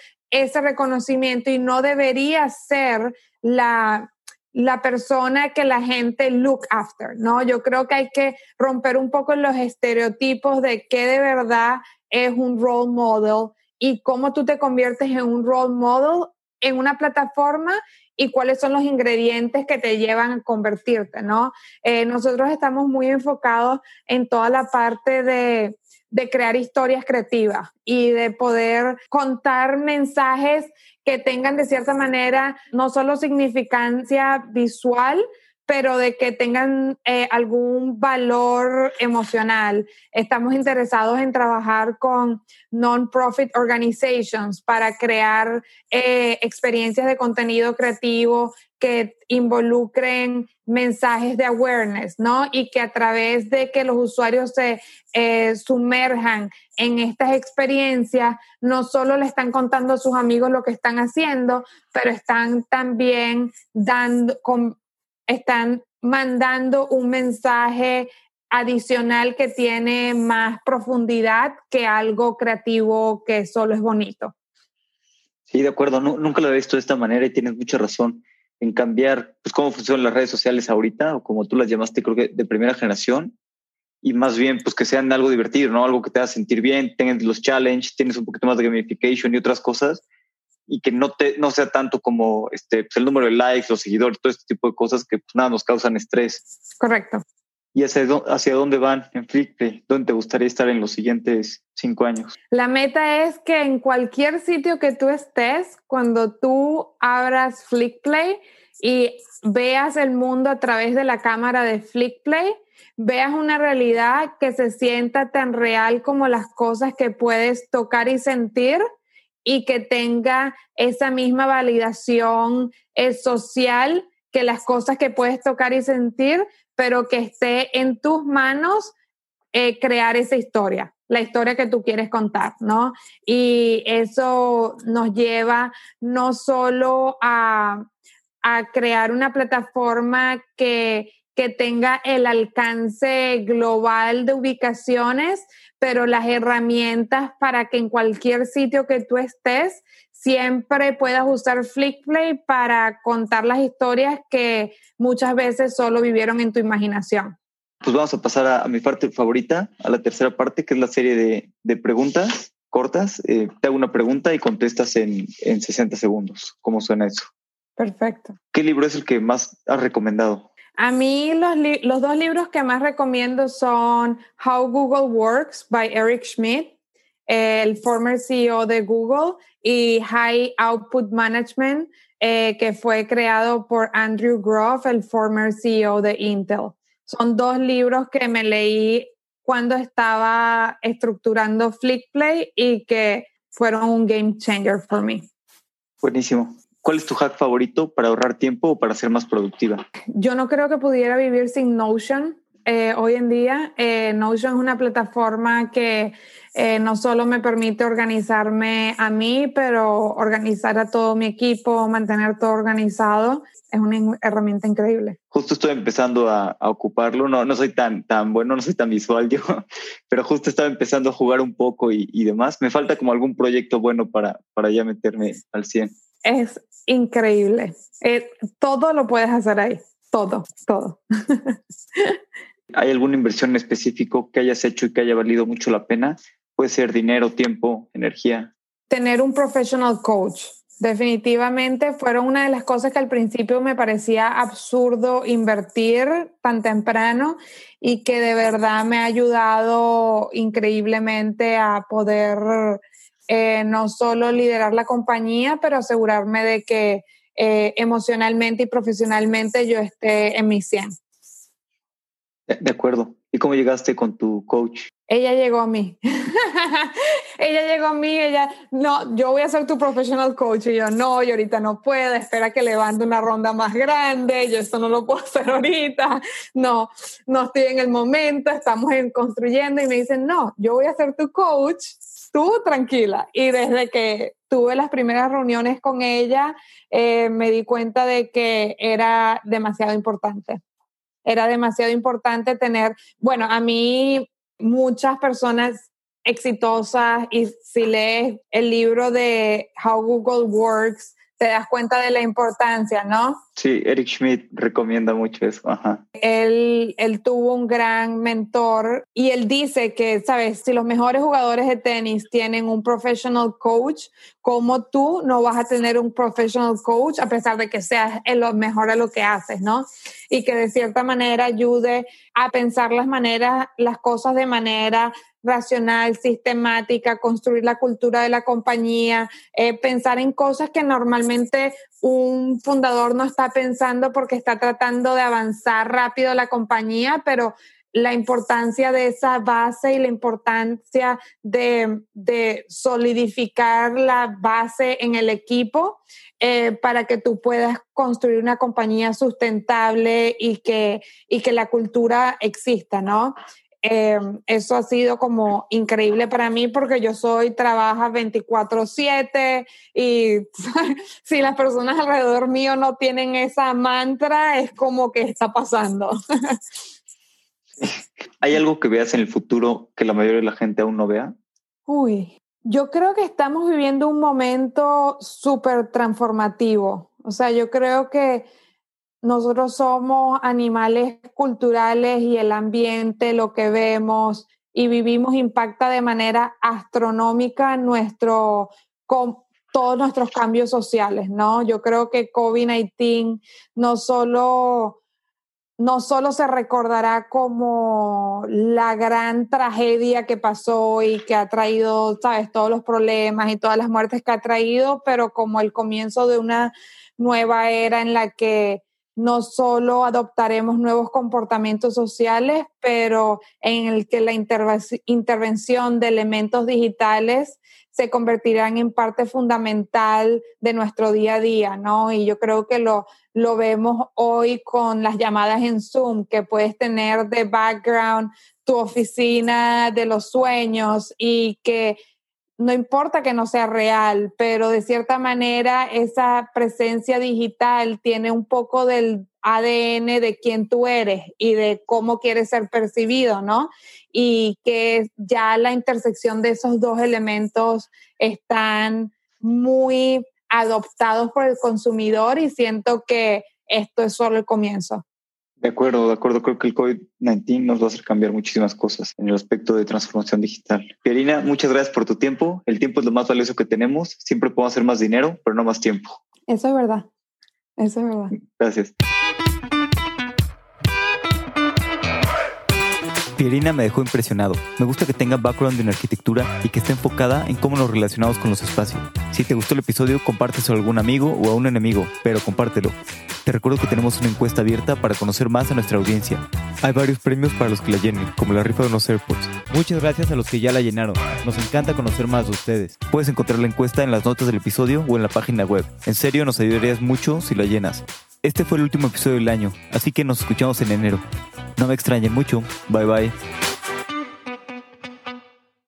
ese reconocimiento y no debería ser la, la persona que la gente look after, ¿no? Yo creo que hay que romper un poco los estereotipos de qué de verdad es un role model y cómo tú te conviertes en un role model en una plataforma y cuáles son los ingredientes que te llevan a convertirte, ¿no? Eh, nosotros estamos muy enfocados en toda la parte de de crear historias creativas y de poder contar mensajes que tengan de cierta manera no solo significancia visual, pero de que tengan eh, algún valor emocional. Estamos interesados en trabajar con non-profit organizations para crear eh, experiencias de contenido creativo que involucren mensajes de awareness, ¿no? Y que a través de que los usuarios se eh, sumerjan en estas experiencias, no solo le están contando a sus amigos lo que están haciendo, pero están también dando, están mandando un mensaje adicional que tiene más profundidad que algo creativo que solo es bonito. Sí, de acuerdo. nunca lo he visto de esta manera y tienes mucha razón en cambiar pues, cómo funcionan las redes sociales ahorita, o como tú las llamaste, creo que de primera generación, y más bien pues que sean algo divertido, ¿no? Algo que te haga sentir bien, tengas los challenges, tienes un poquito más de gamification y otras cosas, y que no, te, no sea tanto como este, pues, el número de likes, los seguidores, todo este tipo de cosas que pues, nada nos causan estrés. Correcto. ¿Y hacia, dónde van en Flickplay? ¿Dónde te gustaría estar en los siguientes cinco años? La meta es que en cualquier sitio que tú estés, cuando tú abras Flickplay y veas el mundo a través de la cámara de Flickplay, veas una realidad que se sienta tan real como las cosas que puedes tocar y sentir y que tenga esa misma validación eh, social que las cosas que puedes tocar y sentir, pero que esté en tus manos eh, crear esa historia, la historia que tú quieres contar, ¿no? Y eso nos lleva no solo a, a crear una plataforma que, que tenga el alcance global de ubicaciones, pero las herramientas para que en cualquier sitio que tú estés siempre puedas usar Flickplay para contar las historias que muchas veces solo vivieron en tu imaginación. Pues vamos a pasar a, mi parte favorita, a la tercera parte, que es la serie de, preguntas cortas. Eh, te hago una pregunta y contestas en, en 60 segundos. ¿Cómo suena eso? Perfecto. ¿Qué libro es el que más has recomendado? A mí los, los dos libros que más recomiendo son How Google Works by Eric Schmidt el former CEO de Google, y High Output Management, eh, que fue creado por Andrew Groff, el former CEO de Intel. Son dos libros que me leí cuando estaba estructurando Flickplay y que fueron un game changer para mí. Buenísimo. ¿Cuál es tu hack favorito para ahorrar tiempo o para ser más productiva? Yo no creo que pudiera vivir sin Notion. Eh, hoy en día, eh, Notion es una plataforma que eh, no solo me permite organizarme a mí, pero organizar a todo mi equipo, mantener todo organizado, es una herramienta increíble. Justo estoy empezando a, ocuparlo, no, no soy tan, tan bueno, no soy tan visual yo, pero justo estaba empezando a jugar un poco y, demás. Me falta como algún proyecto bueno para, para ya meterme al 100. Es increíble. Eh, todo lo puedes hacer ahí, todo, todo. ¿Hay alguna inversión en específico que hayas hecho y que haya valido mucho la pena? Puede ser dinero, tiempo, energía. Tener un professional coach. Definitivamente fueron una de las cosas que al principio me parecía absurdo invertir tan temprano y que de verdad me ha ayudado increíblemente a poder eh, no solo liderar la compañía, pero asegurarme de que eh, emocionalmente y profesionalmente yo esté en mi 100. De acuerdo. ¿Y cómo llegaste con tu coach? Ella llegó a mí. ella llegó a mí, ella, no, yo voy a ser tu professional coach. Y yo, no, y ahorita no puedo, espera que levante una ronda más grande, yo esto no lo puedo hacer ahorita, no, no estoy en el momento, estamos en, construyendo. Y me dicen, no, yo voy a ser tu coach, tú tranquila. Y desde que tuve las primeras reuniones con ella, eh, me di cuenta de que era demasiado importante era demasiado importante tener, bueno, a mí muchas personas exitosas y si lees el libro de How Google Works, te das cuenta de la importancia, ¿no? Sí, Eric Schmidt recomienda mucho eso. Ajá. Él, él tuvo un gran mentor y él dice que, sabes, si los mejores jugadores de tenis tienen un professional coach, como tú no vas a tener un professional coach a pesar de que seas el mejor a lo que haces, ¿no? Y que de cierta manera ayude a pensar las maneras, las cosas de manera racional, sistemática, construir la cultura de la compañía, eh, pensar en cosas que normalmente un fundador no está pensando porque está tratando de avanzar rápido la compañía, pero la importancia de esa base y la importancia de, solidificar la base en el equipo eh, para que tú puedas construir una compañía sustentable y que, y que la cultura exista, ¿no? Eh, eso ha sido como increíble para mí porque yo soy, trabaja 24/7 y si las personas alrededor mío no tienen esa mantra, es como que está pasando. ¿Hay algo que veas en el futuro que la mayoría de la gente aún no vea? Uy, yo creo que estamos viviendo un momento súper transformativo. O sea, yo creo que nosotros somos animales culturales y el ambiente, lo que vemos y vivimos impacta de manera astronómica nuestro, con todos nuestros cambios sociales, ¿no? Yo creo que COVID-19 no solo no solo se recordará como la gran tragedia que pasó y que ha traído, sabes, todos los problemas y todas las muertes que ha traído, pero como el comienzo de una nueva era en la que no solo adoptaremos nuevos comportamientos sociales, pero en el que la intervención de elementos digitales se convertirán en parte fundamental de nuestro día a día, ¿no? Y yo creo que lo, lo vemos hoy con las llamadas en Zoom, que puedes tener de background tu oficina de los sueños y que no importa que no sea real, pero de cierta manera esa presencia digital tiene un poco del ADN de quién tú eres y de cómo quieres ser percibido, ¿no? Y que ya la intersección de esos dos elementos están muy adoptados por el consumidor y siento que esto es solo el comienzo. De acuerdo, de acuerdo. Creo que el COVID-19 nos va a hacer cambiar muchísimas cosas en el aspecto de transformación digital. Pierina, muchas gracias por tu tiempo. El tiempo es lo más valioso que tenemos. Siempre podemos hacer más dinero, pero no más tiempo. Eso es verdad. Eso es verdad. Gracias. Pierina me dejó impresionado. Me gusta que tenga background en arquitectura y que esté enfocada en cómo nos relacionamos con los espacios. Si te gustó el episodio, compárteselo a algún amigo o a un enemigo, pero compártelo. Te recuerdo que tenemos una encuesta abierta para conocer más a nuestra audiencia. Hay varios premios para los que la llenen, como la rifa de unos AirPods. Muchas gracias a los que ya la llenaron. Nos encanta conocer más de ustedes. Puedes encontrar la encuesta en las notas del episodio o en la página web. En serio, nos ayudarías mucho si la llenas. Este fue el último episodio del año, así que nos escuchamos en enero. No me extrañen mucho. Bye bye.